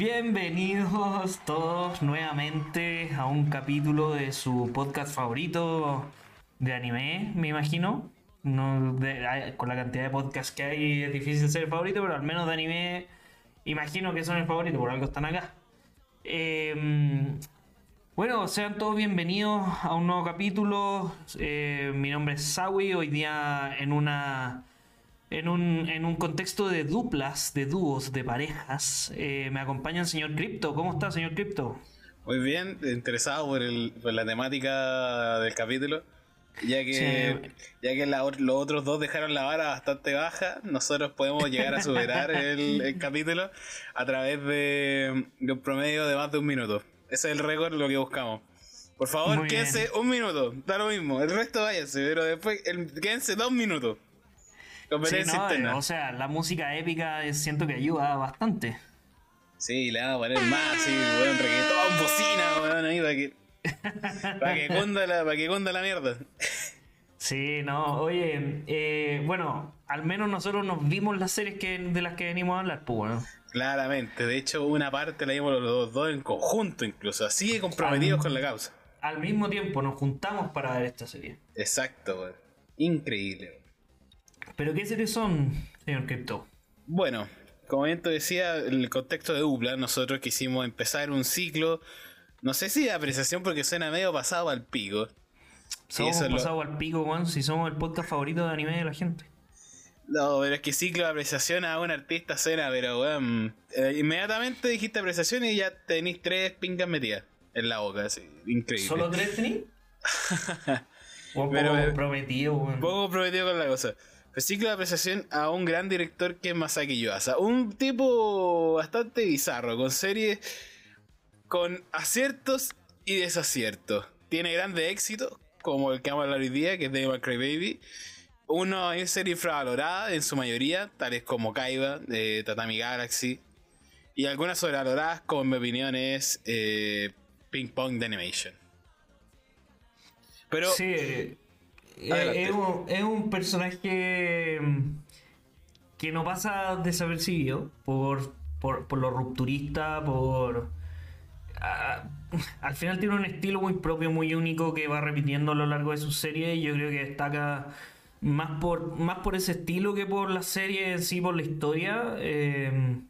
Bienvenidos todos nuevamente a un capítulo de su podcast favorito de anime, me imagino. Con la cantidad de podcasts que hay es difícil ser el favorito, pero al menos de anime imagino que son el favorito, por algo están acá. Eh, bueno, sean todos bienvenidos a un nuevo capítulo. Eh, mi nombre es Sawi, hoy día en una en un, en un contexto de duplas, de dúos, de parejas. eh, me acompaña el señor Crypto. ¿Cómo está, señor Crypto? Muy bien, interesado por, el, por la temática del capítulo. Ya que, ya que la- los otros dos dejaron la vara bastante baja, nosotros podemos llegar a superar el, el capítulo a través de, de un promedio de más de un minuto. Ese es el récord, lo que buscamos. Por favor, Muy quédense un minuto, da lo mismo, el resto váyase, pero después el- quédense dos minutos. Sí, no, interna. o sea, la música épica siento que ayuda bastante. Sí, le vamos a poner más, sí, weón, reggaetón, bocina, weón, ahí para que, para que cunda la, para que cunda la mierda. Sí, no, oye, eh, bueno, al menos nosotros nos vimos las series que, de las que venimos a hablar, pues bueno. Claramente, de hecho una parte la vimos los dos en conjunto incluso, así de comprometidos con la causa. Al mismo tiempo nos juntamos para ver esta serie. Exacto, weón. Increíble. ¿Pero qué series son, señor Crypto? Bueno, como bien te decía, el contexto de Dupla, nosotros quisimos empezar un ciclo, no sé si de apreciación porque suena medio pasado al pico. Somos lo- pasados al pico, weón, si somos el podcast favorito de anime de la gente. No, pero es que ciclo de apreciación a un artista suena, pero weón, eh, inmediatamente dijiste apreciación y ya tenéis tres pingas metidas en la boca, así, increíble. ¿Solo tres tení? Un poco comprometido, weón. Poco prometido con la cosa. Pues ciclo de apreciación a un gran director que es Masaki Yuasa. Un tipo bastante bizarro, con series con aciertos y desaciertos. Tiene grandes éxitos, como el que vamos a hablar hoy día, que es Devil Cry Baby. Uno es serie infravalorada en su mayoría, tales como Kaiba, de Tatami Galaxy. Y algunas sobrevaloradas, como en mi opinión, es eh, Ping Pong de Animation. Pero Sí, eh, es, un, es un personaje mm, que no pasa desapercibido por, por, por lo rupturista, por... ah, al final tiene un estilo muy propio, muy único que va repitiendo a lo largo de su serie y yo creo que destaca más por, más por ese estilo que por la serie en sí, por la historia. eh,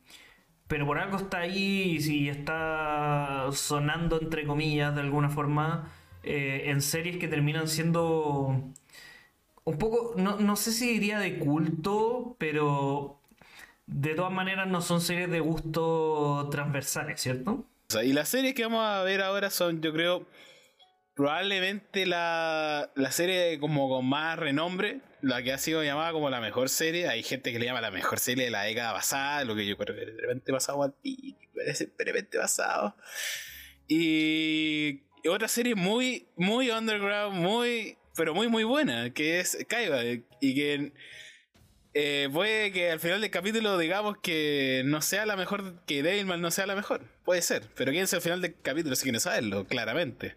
pero por algo está ahí y si está sonando entre comillas de alguna forma eh, en series que terminan siendo un poco, no, no sé si diría de culto, pero de todas maneras no son series de gusto transversales, ¿cierto? Y las series que vamos a ver ahora son, yo creo, probablemente la, la serie como con más renombre, la que ha sido llamada como la mejor serie. Hay gente que le llama la mejor serie de la década pasada, lo que yo creo que de repente pasado pico, parece de repente pasado. Y otra serie muy, muy underground, muy, pero muy, muy buena, que es Kaiba, y que eh, puede que al final del capítulo digamos que no sea la mejor, que Devilman no sea la mejor. Puede ser, pero quédense al final del capítulo si quieren saberlo, claramente.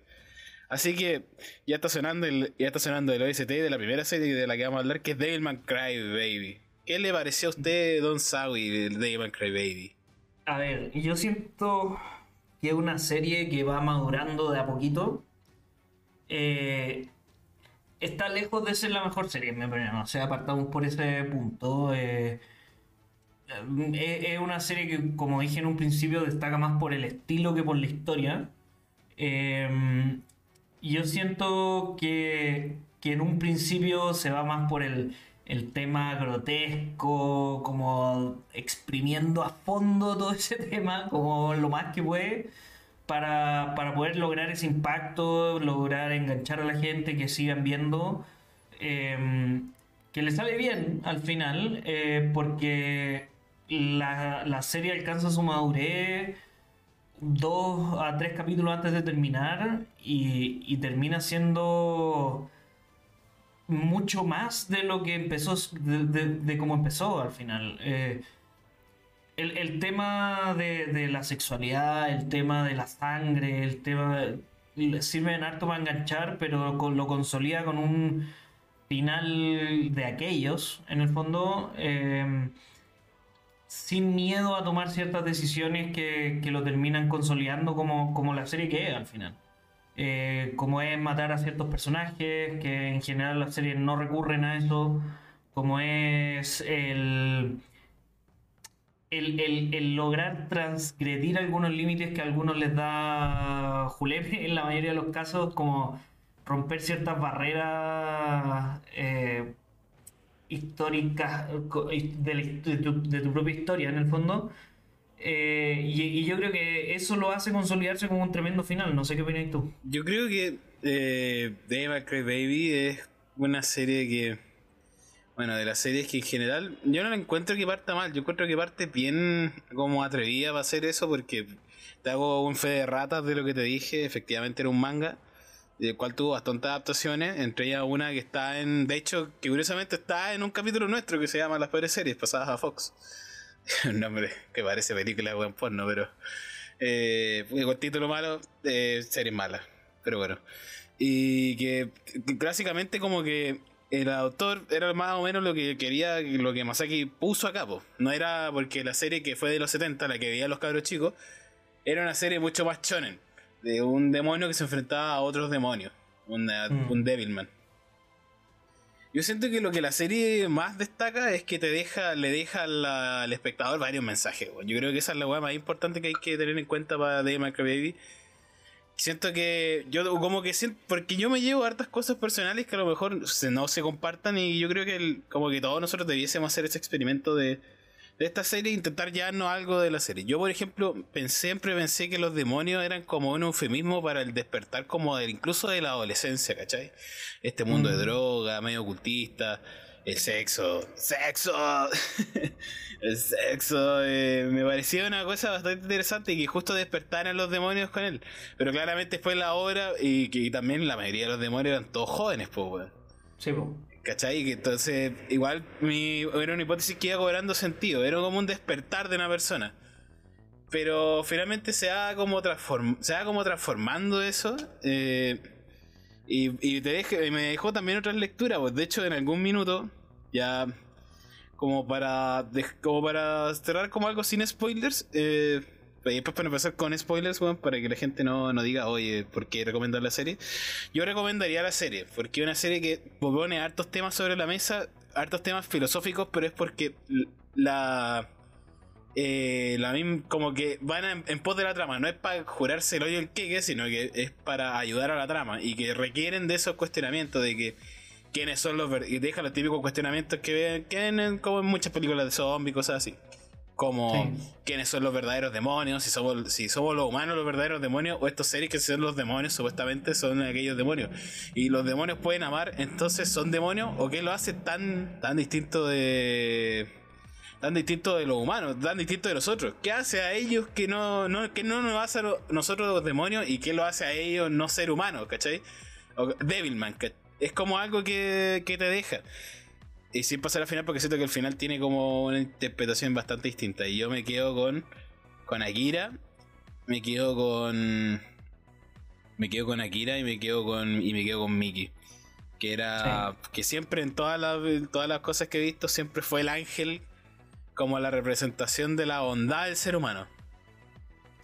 Así que ya está sonando el, ya está sonando el OST de la primera serie de la que vamos a hablar, que es Devilman Cry Baby. ¿Qué le pareció a usted, Don Sawi, del Devilman Cry Baby? A ver, yo siento que es una serie que va madurando de a poquito. Eh, está lejos de ser la mejor serie, en mi opinión. O sea, apartamos por ese punto. eh, eh, es una serie que, como dije en un principio, destaca más por el estilo que por la historia. Eh, yo siento que, que en un principio se va más por el, el tema grotesco, como exprimiendo a fondo todo ese tema, como lo más que puede, para, para poder lograr ese impacto, lograr enganchar a la gente, que sigan viendo, eh, que le sale bien al final, eh, porque la, la serie alcanza su madurez dos a tres capítulos antes de terminar y termina siendo mucho más de lo que empezó, de, cómo empezó al final. Eh, el, tema de, la sexualidad, el tema de la sangre, el tema... Sirve en harto para enganchar, pero lo consolida con un final de aquellos, en el fondo. eh, sin miedo a tomar ciertas decisiones que, que lo terminan consolidando como, como la serie que es al final. Eh, como es matar a ciertos personajes, que en general las series no recurren a eso, como es el, el, lograr transgredir algunos límites que a algunos les da Julepe en la mayoría de los casos, como romper ciertas barreras eh, históricas de, tu, propia historia en el fondo. Eh, y, yo creo que eso lo hace consolidarse como un tremendo final. No sé qué opinas tú. Yo creo que eh, Dave Cry Baby es una serie que. Bueno, de las series que en general. Yo no la encuentro que parta mal. Yo encuentro que parte bien como atrevida para hacer eso. Porque te hago un fe de ratas de lo que te dije. Efectivamente era un manga. El cual tuvo bastantes adaptaciones. Entre ellas una que está en. De hecho, que curiosamente está en un capítulo nuestro que se llama Las peores series pasadas a Fox. un nombre que parece película de buen porno, pero. Eh, con título malo, eh, series malas. Pero bueno. Y que, básicamente como que el autor era más o menos lo que quería, lo que Masaki puso a cabo. No era porque la serie que fue de los 70, la que veía los cabros chicos, era una serie mucho más chonen. De un demonio que se enfrentaba a otros demonios. Mm. Un Devilman. Yo siento que lo que la serie más destaca es que te deja, le deja al espectador varios mensajes. Yo creo que esa es la weá más importante que hay que tener en cuenta para The Baby. Siento que yo como que siento, porque yo me llevo hartas cosas personales que a lo mejor no se compartan y yo creo que como que todos nosotros debiésemos hacer ese experimento de, de esta serie e intentar llevarnos algo de la serie. Yo, por ejemplo, pensé, siempre pensé que los demonios eran como un eufemismo para el despertar como del, incluso de la adolescencia, ¿cachai? Este mundo de mm. droga, medio ocultista, el sexo, sexo, el sexo, eh, me parecía una cosa bastante interesante y que justo despertaran los demonios con él. Pero claramente fue la obra y que también la mayoría de los demonios eran todos jóvenes, pues, weón. Sí, pues. ¿Cachai? Entonces, igual mi, era una hipótesis que iba cobrando sentido, era como un despertar de una persona. Pero finalmente se va como, transform, se va como transformando eso. Eh, y, te me dejó también otras lecturas, pues de hecho en algún minuto, ya como para, como para cerrar como algo sin spoilers, eh, después para empezar con spoilers, para que la gente no, no, diga, oye, ¿por qué recomendar la serie? Yo recomendaría la serie, porque es una serie que pone hartos temas sobre la mesa, hartos temas filosóficos, pero es porque la... Eh, la como que van en, pos de la trama, no es para jurarse el hoyo el queque, sino que es para ayudar a la trama y que requieren de esos cuestionamientos de que quiénes son los y deja los típicos cuestionamientos que ven, que como en muchas películas de zombies, cosas así como quiénes son los verdaderos demonios, si somos, si somos los humanos los verdaderos demonios, o estos seres que son los demonios, supuestamente son aquellos demonios. Y los demonios pueden amar, entonces son demonios, o qué lo hace tan, tan distinto de. tan distinto de los humanos, tan distinto de nosotros. ¿Qué hace a ellos que no, no, que no nos hace a nosotros los demonios y qué lo hace a ellos no ser humanos, ¿cachai? O Devilman, es como algo que, que te deja. Y sin pasar al final, porque siento que el final tiene como una interpretación bastante distinta. Y yo me quedo con. con Akira. Me quedo con. Me quedo con Akira y me quedo con. y me quedo con Miki. Que era. que siempre en todas las, todas las cosas que he visto, siempre fue el ángel como la representación de la bondad del ser humano.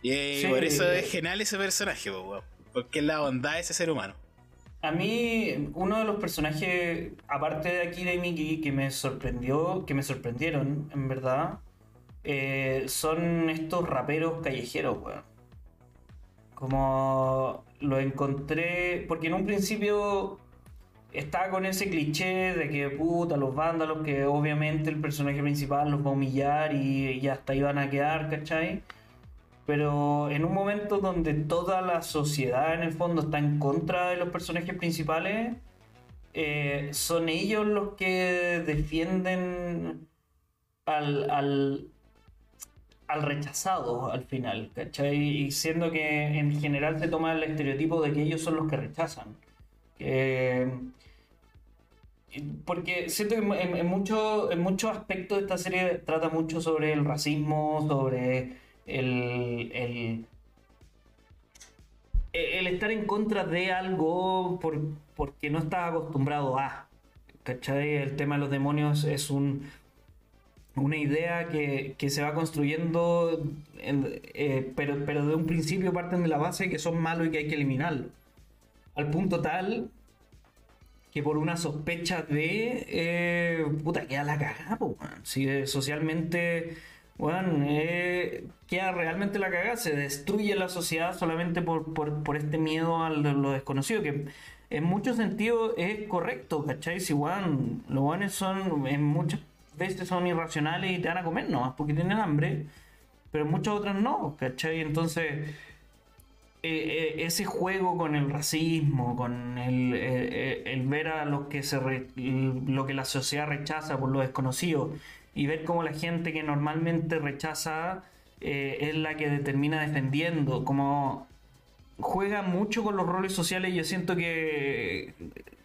Y por eso es genial ese personaje, porque es la bondad de ese ser humano. A mí, uno de los personajes, aparte de Akira y Miki, que me sorprendió, que me sorprendieron, en verdad, eh, son estos raperos callejeros, weón. Como lo encontré, porque en un principio estaba con ese cliché de que puta, los vándalos, que obviamente el personaje principal los va a humillar y, ya hasta iban a quedar, ¿cachai? Pero en un momento donde toda la sociedad en el fondo está en contra de los personajes principales, eh, son ellos los que defienden al, al, rechazado al final, ¿cachai? Y siendo que en general se toma el estereotipo de que ellos son los que rechazan. porque siento que en, en muchos aspectos esta serie trata mucho sobre el racismo, sobre el, el, el estar en contra de algo por, porque no estás acostumbrado a. ¿Cachai? El tema de los demonios es un. una idea que, que se va construyendo, en- eh, pero, pero de un principio parten de la base que son malos y que hay que eliminarlo. Al punto tal que por una sospecha de. Eh, puta, queda la cagada, po. Si eh, socialmente. Bueno, queda realmente la cagada, se destruye la sociedad solamente por, por, este miedo a lo, desconocido, que en muchos sentidos es correcto, ¿cachai? Si, weón, los weones son, en muchas veces son irracionales y te van a comer nomás porque tienen hambre, pero en muchas otras no, ¿cachai? Entonces, eh, eh, ese juego con el racismo, con el, eh, eh, ver a los que se lo que la sociedad rechaza por lo desconocido y ver cómo la gente que normalmente rechaza eh, es la que termina defendiendo, como juega mucho con los roles sociales, yo siento que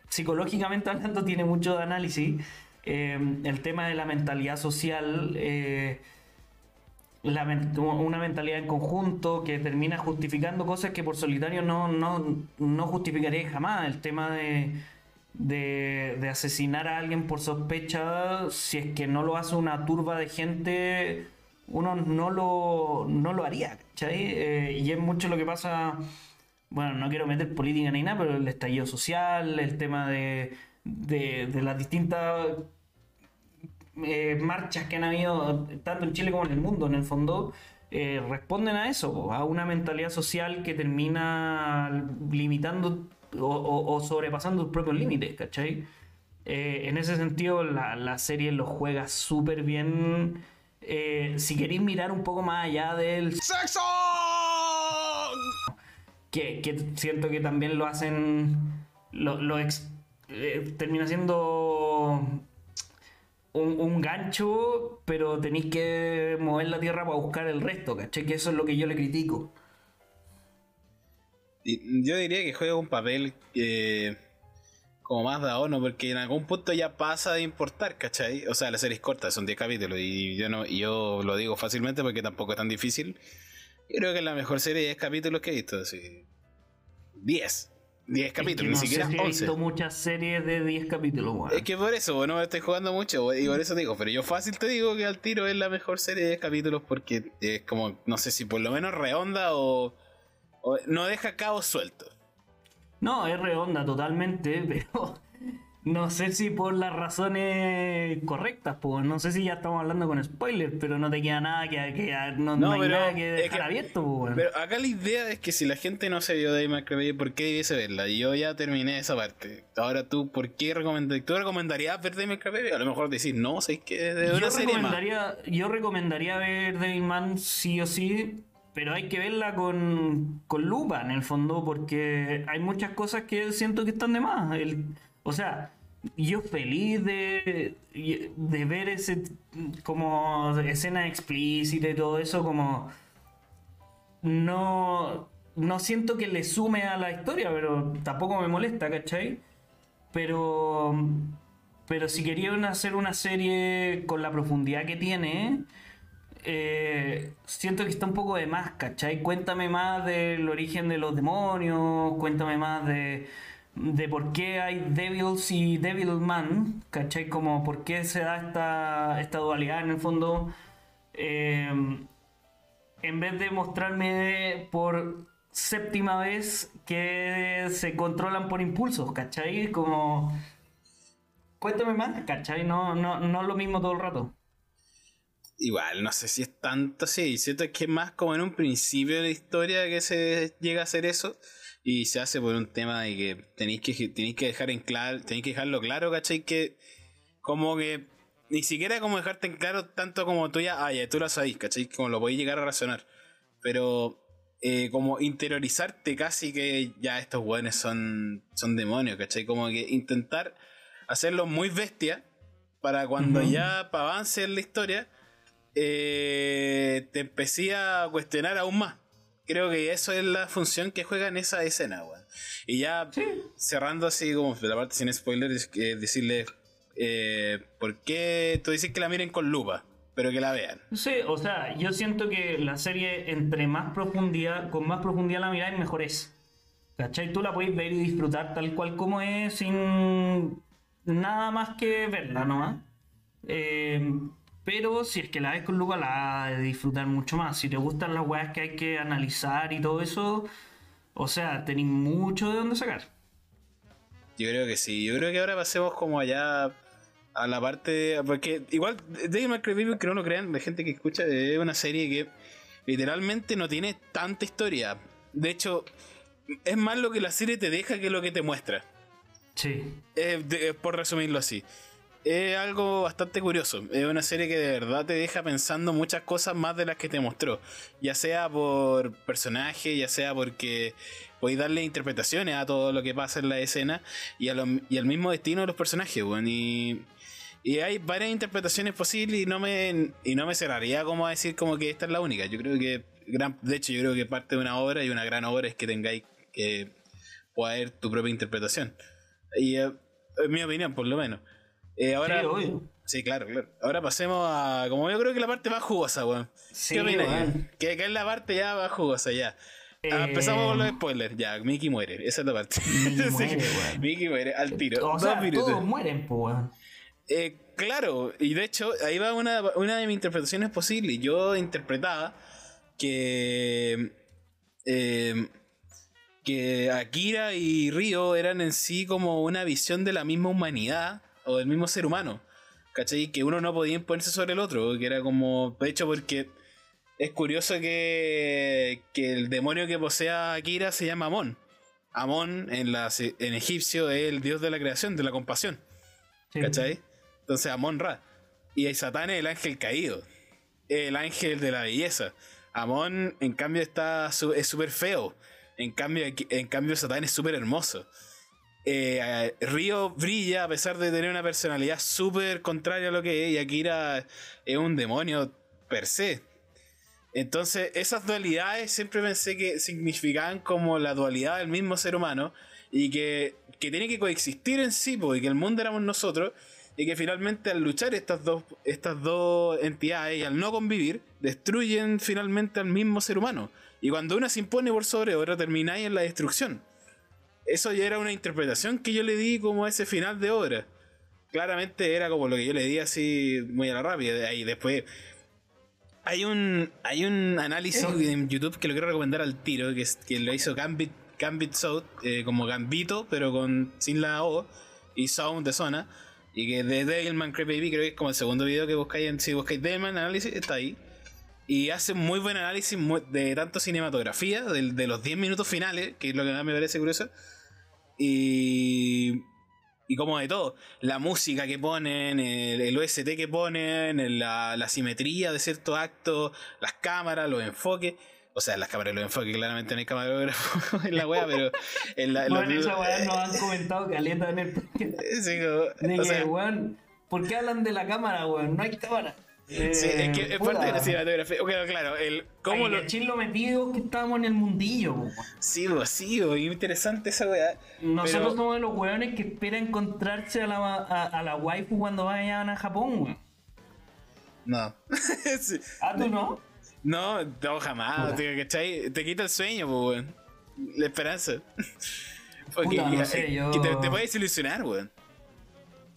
psicológicamente hablando tiene mucho de análisis. Eh, el tema de la mentalidad social, eh, una mentalidad en conjunto que termina justificando cosas que por solitario no, no, no justificaría jamás. El tema de, de, de asesinar a alguien por sospecha, si es que no lo hace una turba de gente, uno no lo, no lo haría. ¿cachai? Eh, y es mucho lo que pasa, bueno, no quiero meter política ni nada, pero el estallido social, el tema de, de, de las distintas eh, marchas que han habido tanto en Chile como en el mundo, en el fondo, eh, responden a eso, a una mentalidad social que termina limitando o, sobrepasando sus propios límites, ¿cachai? Eh, en ese sentido, la, la serie lo juega súper bien. Eh, si queréis mirar un poco más allá del ¡Sexo! que, que siento que también lo hacen. Lo, lo eh, termina siendo un, un gancho, pero tenéis que mover la tierra para buscar el resto, ¿cachai? Que eso es lo que yo le critico. Yo diría que juega un papel eh, como más da no porque en algún punto ya pasa de importar, ¿cachai? O sea, la serie es corta, son 10 capítulos y yo no y yo lo digo fácilmente porque tampoco es tan difícil. Yo creo que es la mejor serie de 10 capítulos que he visto, así. 10. 10 capítulos, Es ni que no siquiera sé si he 11. visto muchas series de 10 capítulos, weón. Es que por eso, bueno, estoy jugando mucho y por eso digo, pero yo fácil te digo que al tiro es la mejor serie de 10 capítulos porque es como, no sé si por lo menos redonda o no deja cabos sueltos. No, es redonda totalmente, pero no sé si por las razones correctas, pues no sé si ya estamos hablando con spoilers, pero no te queda nada que, que- no, no No, hay pero nada que es dejar que- abierto. Pero acá la idea es que si la gente no se vio Dave McCreevy, ¿por qué debiese verla? Yo ya terminé esa parte. Ahora tú, ¿por qué recomendarías? ¿Tú recomendarías ver Dave McCreevy? A lo mejor decir, no, sé que de yo una más. recomendaría, yo recomendaría ver Devilman sí o sí, pero hay que verla con, con lupa en el fondo, porque hay muchas cosas que siento que están de más. El- o sea, yo feliz de, de ver ese como escena explícita y todo eso, como no, no siento que le sume a la historia, pero tampoco me molesta, ¿cachai? Pero, pero si querían hacer una serie con la profundidad que tiene, eh, siento que está un poco de más, ¿cachai? Cuéntame más del origen de los demonios, cuéntame más de, de por qué hay Devils y Devilman, ¿cachai? Como por qué se da esta, esta dualidad en el fondo. Eh, en vez de mostrarme por séptima vez que se controlan por impulsos, ¿cachai? Como... Cuéntame más, ¿cachai? No, no, no lo mismo todo el rato. Igual, no sé si es tanto así. Siento que es más como en un principio de la historia que se llega a hacer eso. Y se hace por un tema de que tenéis que, tenéis que dejar en claro, tenéis que dejarlo claro, ¿cachai? Que como que ni siquiera como dejarte en claro tanto como tú ya, ah, ya tú lo sabéis, ¿cachai? Como lo podéis llegar a razonar. Pero eh, como interiorizarte casi que ya estos weones son, son demonios, ¿cachai? Como que intentar hacerlo muy bestia para cuando Ujú. ya pa' avance en la historia eh, te empecé a cuestionar aún más. Creo que eso es la función que juega en esa escena, weón. Y ya Sí. cerrando así como la parte sin spoilers, eh, decirle eh, por qué tú dices que la miren con lupa, pero que la vean. Sí, o sea, yo siento que la serie, entre más profundidad, con más profundidad la miráis, mejor es. ¿Cachai? Tú la podéis ver y disfrutar tal cual como es, sin nada más que verla nomás. Eh, Pero si es que la ves con Luca, la vas a disfrutar mucho más. Si te gustan las weas que hay que analizar y todo eso, o sea, tenéis mucho de dónde sacar. Yo creo que sí. Yo creo que ahora pasemos como allá a la parte. Porque igual, Devil May Cry que no lo crean, de gente que escucha, es una serie que literalmente no tiene tanta historia. De hecho, es más lo que la serie te deja que lo que te muestra. Sí. Eh, de- por resumirlo así. Es algo bastante curioso. Es una serie que de verdad te deja pensando muchas cosas más de las que te mostró. Ya sea por personaje, ya sea porque podéis darle interpretaciones a todo lo que pasa en la escena y, a lo- y al mismo destino de los personajes, weón. Y, y hay varias interpretaciones posibles y no me y no me cerraría como a decir como que esta es la única. Yo creo que, gran, de hecho, yo creo que parte de una obra y una gran obra es que tengáis que haber tu propia interpretación. Y eh, en mi opinión, por lo menos. Eh, ahora, Sí, obvio. sí, claro, claro. Ahora pasemos a. Como yo creo que la parte más jugosa, weón. Sí, ¿Qué opinas? Que, que es la parte ya más jugosa, ya. Ah, Eh, empezamos con los spoilers. Ya, Mickey muere. Esa es la parte. Mickey muere, weón. Mickey muere al tiro. O sea, todos mueren, pues, weón. Eh, claro, y de hecho, ahí va una, una de mis interpretaciones posibles. Yo interpretaba que. eh, que Akira y Ryo eran en sí como una visión de la misma humanidad o del mismo ser humano. ¿Cachai? Que uno no podía imponerse sobre el otro, que era como. De hecho, porque es curioso que, que el demonio que posee a Akira se llama Amon. Amon en, la, en egipcio es el dios de la creación, de la compasión. Sí. ¿Cachai? Entonces Amon Ra. Y el Satán es el ángel caído. El ángel de la belleza. Amon, en cambio, está es súper feo. En cambio, en cambio, Satán es súper hermoso. Eh, Río brilla a pesar de tener una personalidad súper contraria a lo que es. Y Akira es un demonio per se. Entonces, esas dualidades siempre pensé que significaban como la dualidad del mismo ser humano y que, que tiene que coexistir en sí, porque que el mundo éramos nosotros y que finalmente al luchar estas dos, estas dos entidades y al no convivir, destruyen finalmente al mismo ser humano. Y cuando una se impone por sobre otra, termináis en la destrucción. Eso ya era una interpretación que yo le di como a ese final de obra. Claramente era como lo que yo le di así muy a la rápida. De ahí después hay un, hay un análisis Eh. en YouTube que lo quiero recomendar al tiro, que, es, que lo hizo Gambit, Gambit Sound, eh, como Gambito, pero con sin la O, y Sound de zona, y que de Devilman Cry Baby, creo que es como el segundo video que buscáis, en, si buscáis Devilman análisis, está ahí. Y hace muy buen análisis de tanto cinematografía, de, de los 10 minutos finales, que es lo que más me parece curioso, y y como de todo, la música que ponen, el, el OST que ponen, el- la, la simetría de ciertos actos, las cámaras, los enfoques. O sea, las cámaras y los enfoques, claramente no hay camarógrafo en la wea, pero en la, Bueno, los- esa weá nos han comentado caleta en el. Sí, como- De que, sea, weón, ¿por qué hablan de la cámara, weón? No hay cámara. Sí, es que es parte de la cinematografía. Ok, claro, el cómo lo. lo metido que estábamos en el mundillo. Sí, bo, sí, bo, interesante esa wea. Nosotros pero- somos de los weones que esperan encontrarse a la, a, a la waifu cuando vayan a Japón, weón. No. Sí. Ah, tú no. No, no, jamás, tío, ¿cachai? Te quita el sueño, pues, weón. La esperanza. Porque Puta, no que- sé, yo- que te, te puedes ilusionar, weón.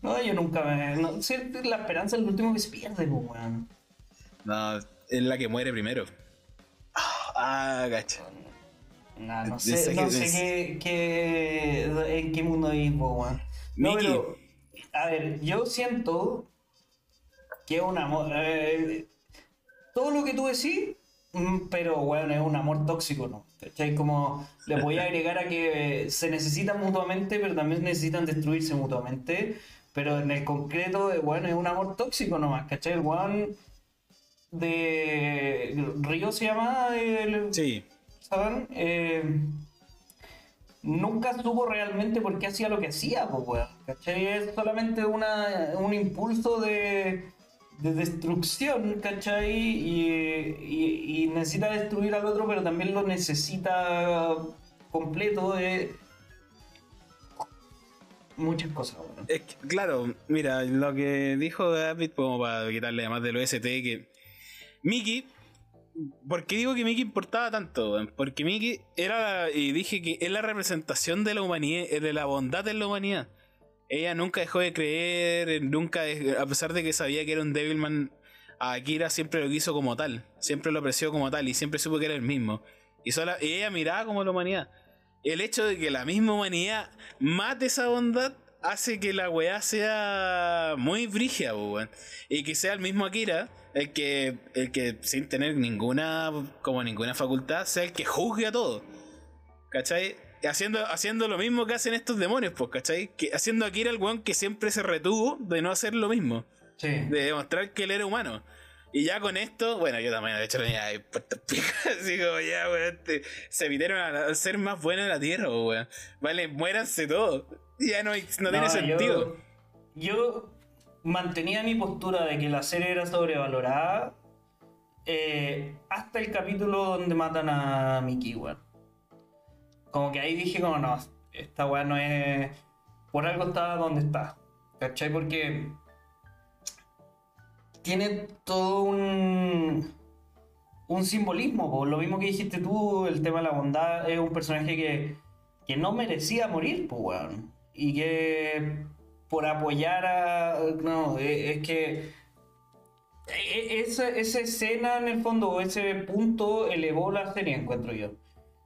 No, yo nunca me. No, sí, la esperanza es lo último que se pierde, pues, weón. No, es la que muere primero. Ah, gacha. No, no sé, no sé qué, qué- en qué mundo vivo, weón. No, pero, a ver, yo siento que es un amor. eh, todo lo que tú decís, mm, pero, weón, es un amor tóxico, ¿no? ¿Cachai? Como le voy a agregar a que se necesitan mutuamente, pero también necesitan destruirse mutuamente. Pero en el concreto, eh, weón, es un amor tóxico nomás, ¿cachai? El weón de. Río se llama. El, Sí. ¿saben? Eh, nunca supo realmente por qué hacía lo que hacía, pues, weón. ¿Cachai? Es solamente una, un impulso de, de destrucción, ¿cachai? Y, y- y necesita destruir al otro, pero también lo necesita completo de muchas cosas, que, claro, mira, lo que dijo David, como para quitarle además del OST, que Mickey, ¿por qué digo que Mickey importaba tanto? Porque Mickey era, y dije que es la representación de la humanidad, eh, de la bondad en la humanidad. Ella nunca dejó de creer, nunca, a pesar de que sabía que era un Devilman a Akira siempre lo quiso como tal, siempre lo apreció como tal y siempre supo que era el mismo. Y, sola, y ella miraba como la humanidad. El hecho de que la misma humanidad mate esa bondad hace que la weá sea muy brigia, weón. Y que sea el mismo Akira, el que, el que sin tener ninguna, como ninguna facultad, sea el que juzgue a todo. ¿Cachai? Haciendo, haciendo lo mismo que hacen estos demonios, pues, ¿cachai? Que, haciendo a Akira el weón que siempre se retuvo de no hacer lo mismo. Sí. De demostrar que él era humano. Y ya con esto, bueno, yo también, de hecho, ya he puesto así como ya, weón, este, se vinieron a, ser más buenos de la tierra, weón. Vale, muéranse todos. Ya no, tiene sentido. Yo, mantenía mi postura de que la serie era sobrevalorada eh, hasta el capítulo donde matan a Mickey, weón. Como que ahí dije, como no, esta weá no es. Por algo está donde está. ¿Cachai? Porque tiene todo un, un simbolismo. po. Lo mismo que dijiste tú, el tema de la bondad, es un personaje que, que no merecía morir, pues, weón. Y que por apoyar a... No, e- es que... e- e- Esa, esa escena en el fondo, ese punto, elevó la serie, encuentro yo.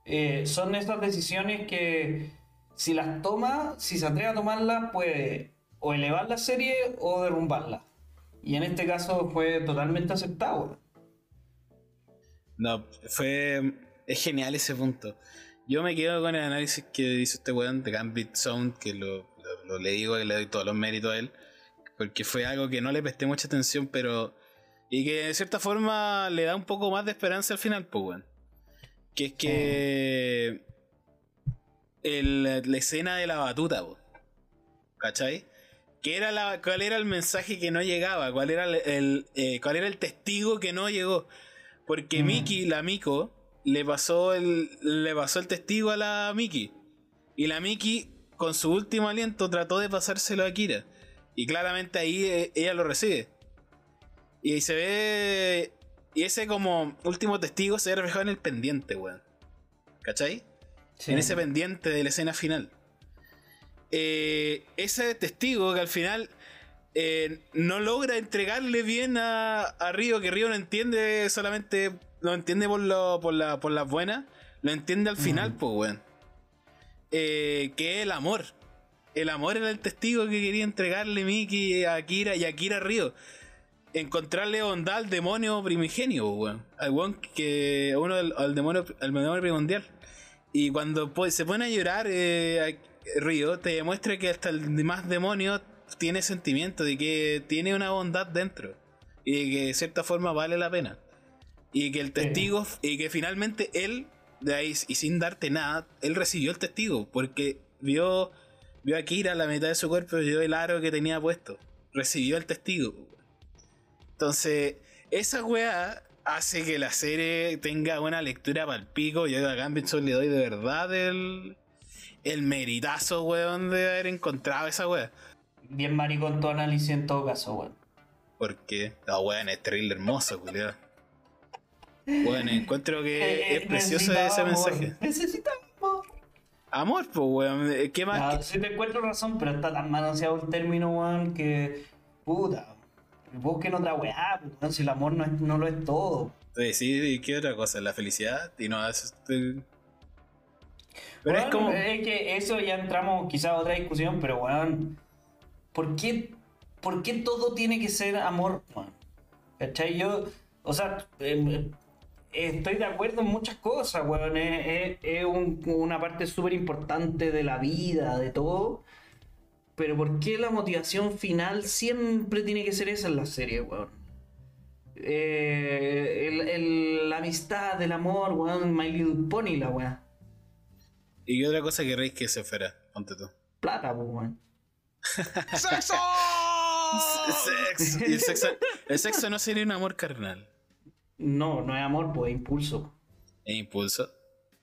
Eh, son esas decisiones que si las toma, si se atreve a tomarlas, puede o elevar la serie o derrumbarla. Y en este caso fue totalmente aceptado. No, fue. Es genial ese punto. Yo me quedo con el análisis que hizo este weón de Gambit Sound, que lo, lo- lo- le digo que le doy todos los méritos a él, porque fue algo que no le presté mucha atención, pero. Y que de cierta forma le da un poco más de esperanza al final, pues, weón. Que es que. el- la escena de la batuta, po. ¿cachai? ¿Qué era la, ¿Cuál era el mensaje que no llegaba? ¿Cuál era el, el, eh, cuál era el testigo que no llegó? Porque Mm. Miki, la Miko, le pasó el, le pasó el testigo a la Miki. Y la Miki, con su último aliento, trató de pasárselo a Kira. Y claramente ahí eh, ella lo recibe. Y ahí se ve. Y ese como último testigo se ve reflejado en el pendiente, weón. ¿Cachai? Sí. en ese pendiente de la escena final. Eh, ese testigo que al final eh, no logra entregarle bien a, a Río, que Río no entiende solamente, lo entiende por, lo, por, la, por las buenas, lo entiende al final, Mm. pues, weón. Eh, que es el amor. El amor era el testigo que quería entregarle Miki a Akira y a Akira Río. Encontrarle bondad al demonio primigenio, weón. Al weón que. Uno al, al demonio, al demonio primordial. Y cuando po- se pone a llorar eh, Río, te demuestra que hasta el más demonio tiene sentimiento, de que tiene una bondad dentro. Y de que de cierta forma vale la pena. Y que el testigo, y que finalmente él, de ahí, y sin darte nada, él recibió el testigo, porque vio, vio a Kira la mitad de su cuerpo y vio el aro que tenía puesto. Recibió el testigo. Entonces, esa weá hace que la serie tenga una lectura para el pico. Yo a Gambitson le doy de verdad el, el meritazo, weón, de haber encontrado esa weá. Bien maricón tu análisis en todo caso, weón. Porque la weón es terrible hermoso, culiado. Bueno, encuentro que Eh, es precioso ese amor. mensaje. Necesitaba amor. Amor, pues, weón. ¿Qué más? Ah, sí te encuentro razón, pero está tan manoseado el término, weón, que. Puta. Busquen otra weá, pues, weón, si el amor no, es, no lo es todo. Sí, sí, ¿qué otra cosa? La felicidad. Y no, eso es- Pero es Weón, como. Es que eso ya entramos quizás a otra discusión, pero weón. ¿Por qué, ¿Por qué todo tiene que ser amor? weón? ¿Cachai? Yo. O sea, em, estoy de acuerdo en muchas cosas, weón. Es, es- es un- una parte súper importante de la vida, de todo. Pero ¿por qué la motivación final siempre tiene que ser esa en la serie, weón? Eh, el- el- la amistad, el amor, weón, My Little Pony, la weá. ¿Y qué otra cosa querréis que se fuera? Ponte tú. Plata, pues, weón. ¡Sexo! Sexo. Y el sexo. El sexo no sería un amor carnal. No, no es amor, pues es impulso. Es impulso.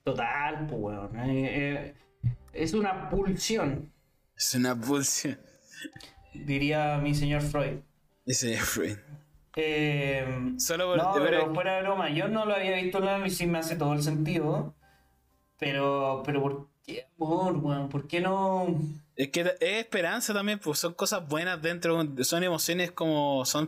Total, pues, weón. Eh, eh, es una pulsión, Es una pulsión. diría mi señor Freud. Ese es Freud. Eh, Solo por. no, pero- fuera de broma, yo no lo había visto en el análisis, me hace todo el sentido. Pero, pero ¿por qué amor, weón? ¿Por qué no...? Es que es esperanza también, pues son cosas buenas dentro, son emociones como son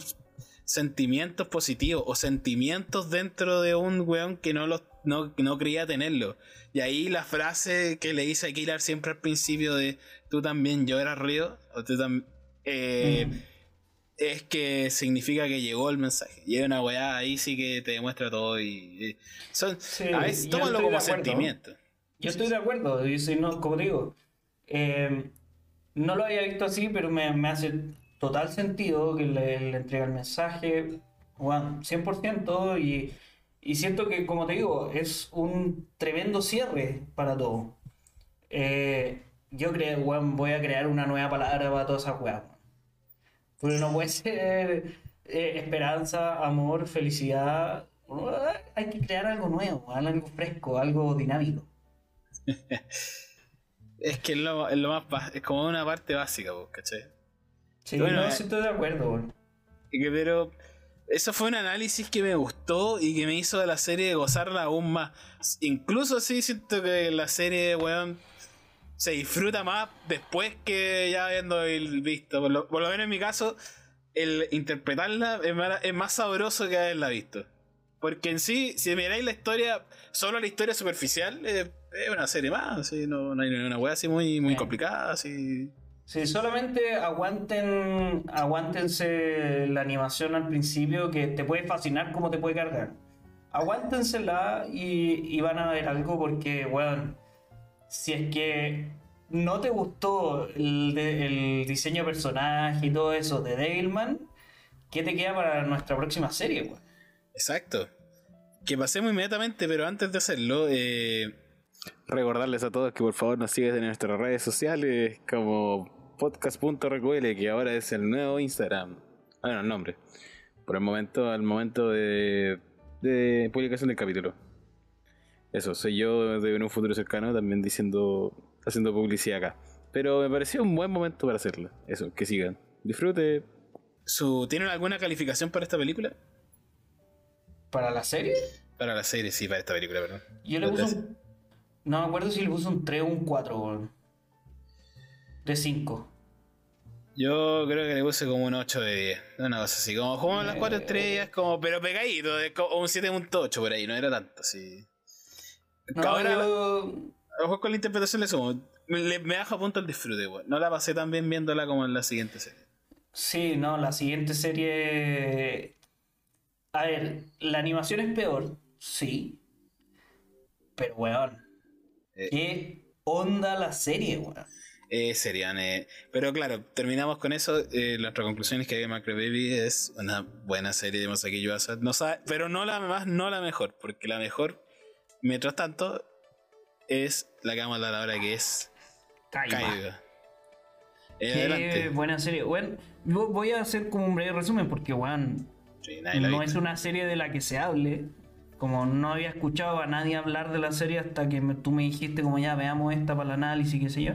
sentimientos positivos o sentimientos dentro de un weón que no los no, no creía tenerlo. Y ahí la frase que le hice a Killar siempre al principio de tú también lloras río, o tú tam- eh, Mm. es que significa que llegó el mensaje. Y una weá ahí sí que te demuestra todo y, y son Sí, a veces tómalo como sentimiento. Yo estoy de acuerdo, y si no, como digo, eh, no lo había visto así, pero me, hace total sentido que le, le entrega el mensaje, bueno, 100%, y, y siento que, como te digo, es un tremendo cierre para todo. Eh, yo creo, weón, voy a crear una nueva palabra para todas esas weas. Porque no puede ser eh, esperanza, amor, felicidad. Hay que crear algo nuevo, algo fresco, algo dinámico. Es que es lo, es lo más es como una parte básica, ¿cachai? Sí, Bueno, no, eh, estoy de acuerdo. que- Pero eso fue un análisis que me gustó y que me hizo de la serie gozarla aún más. Incluso sí siento que la serie, weón, se disfruta más después que ya habiendo el visto. Por lo, por lo menos en mi caso, el interpretarla es más, es más sabroso que haberla visto. Porque en sí, si miráis la historia, solo la historia superficial, eh, es una serie más, así, no, no hay una weá así muy, muy Sí. complicada, así. Sí, solamente aguanten, aguántense la animación al principio que te puede fascinar como te puede cargar. Aguántensela y, y van a ver algo porque, weón, si es que no te gustó el, el diseño de personaje y todo eso de Devilman, ¿qué te queda para nuestra próxima serie, weón? Exacto. Que pasemos inmediatamente, pero antes de hacerlo, eh, recordarles a todos que por favor nos sigan en nuestras redes sociales como podcast.recuele, que ahora es el nuevo Instagram. Bueno, el nombre. Por el momento, al momento de, de publicación del capítulo. Eso, soy yo de en un futuro cercano también diciendo, haciendo publicidad acá. Pero me pareció un buen momento para hacerlo. Eso, que sigan. Disfrute. Su, ¿Tienen alguna calificación para esta película? ¿Para la serie? Para la serie, sí, para esta película, perdón. Yo le puse un... No me acuerdo si le puse un 3 o un 4, weón. De 5. Yo creo que le puse como un 8 de 10. Una cosa así, como, como las 4 Eh. estrellas, como, pero pegadito, de co- un 7.8 por ahí, no era tanto, sí. No, Ahora, yo- a lo mejor con la interpretación le sumo. Me, le- me baja punto el disfrute, weón. No la pasé tan bien viéndola como en la siguiente serie. Sí, no, la siguiente serie. A ver, la animación es peor, sí. Pero, weón, Eh. ¿qué onda la serie, weón? Eh, serían, eh, pero claro, terminamos con eso. Eh, nuestra conclusión es que Macro Baby es una buena serie de Masaki Yuasa. No sabe, pero no la más, no la mejor, porque la mejor, mientras tanto, es la que vamos a hablar ahora, que es. Kaiba. Eh, Qué adelante. buena serie. Bueno, voy a hacer como un breve resumen porque, weón, Sí, la no es una serie de la que se hable. Como no había escuchado a nadie hablar de la serie hasta que me- tú me dijiste como ya veamos esta para el análisis, qué sé yo.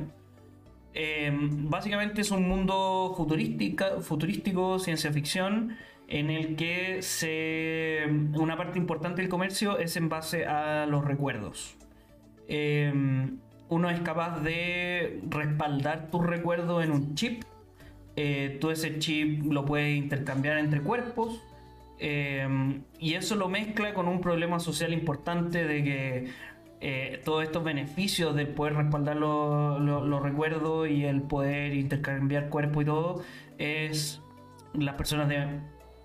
Eh, básicamente es un mundo futurística, futurístico, ciencia ficción, en el que se, una parte importante del comercio es en base a los recuerdos. Eh, uno es capaz de respaldar tus recuerdos en un chip. Eh, tú ese chip lo puedes intercambiar entre cuerpos. Eh, y eso lo mezcla con un problema social importante de que eh, todos estos beneficios de poder respaldar lo- lo- los recuerdos y el poder intercambiar cuerpo y todo es las personas de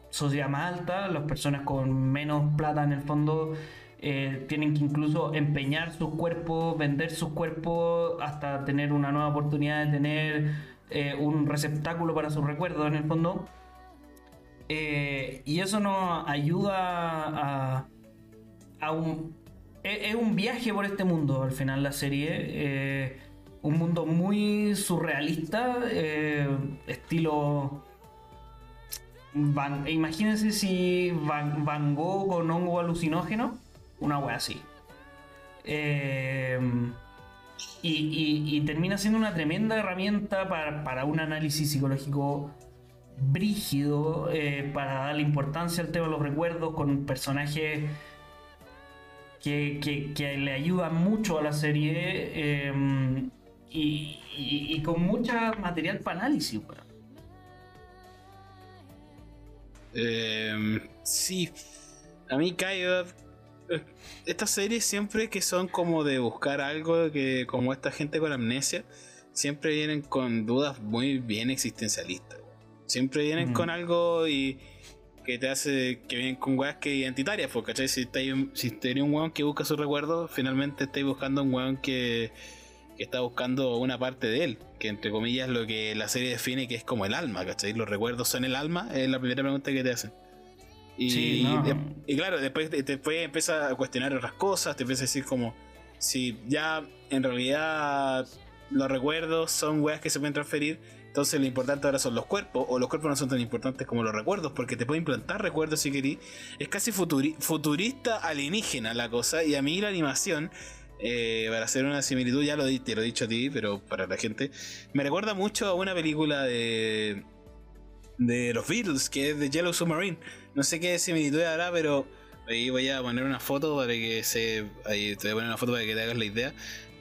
sociedad más alta, las personas con menos plata en el fondo eh, tienen que incluso empeñar sus cuerpos, vender sus cuerpos hasta tener una nueva oportunidad de tener eh, un receptáculo para sus recuerdos en el fondo. Eh, y eso nos ayuda a, a un... Es, es un viaje por este mundo al final la serie. eh, un mundo muy surrealista, eh, estilo... Van- imagínense si Van, Gogh con hongo alucinógeno, una wea así. Y, termina siendo una tremenda herramienta para un análisis psicológico brígido, eh, para darle importancia al tema de los recuerdos con personajes que, que- le ayudan mucho a la serie eh, y, con mucha material para análisis. weón. Eh, sí, a mí Kaiba. eh, Estas series siempre que son como de buscar algo que, como esta gente con amnesia, siempre vienen con dudas muy bien existencialistas. Siempre vienen Mm. con algo y que te hace que vienen con weas que identitarias, pues, ¿cachai? Si, estáis- si tenés un weón que busca sus recuerdos, finalmente estáis buscando un weón que, que está buscando una parte de él, que entre comillas lo que la serie define que es como el alma, ¿cachai? Los recuerdos son el alma, es la primera pregunta que te hacen. Y, Sí, no. de- y claro, después, después empieza a cuestionar otras cosas, te empieza a decir como si ya en realidad los recuerdos son weas que se pueden transferir, entonces lo importante ahora son los cuerpos, o los cuerpos no son tan importantes como los recuerdos, porque te puede implantar recuerdos si querís. Es casi futuri- futurista alienígena la cosa, y a mí la animación, eh, para hacer una similitud, ya lo, te lo he dicho a ti, pero para la gente, me recuerda mucho a una película de, de los Beatles, que es de Yellow Submarine. No sé qué similitud habrá, pero ahí voy a poner una foto para que se. Ahí te voy a poner una foto para que te hagas la idea.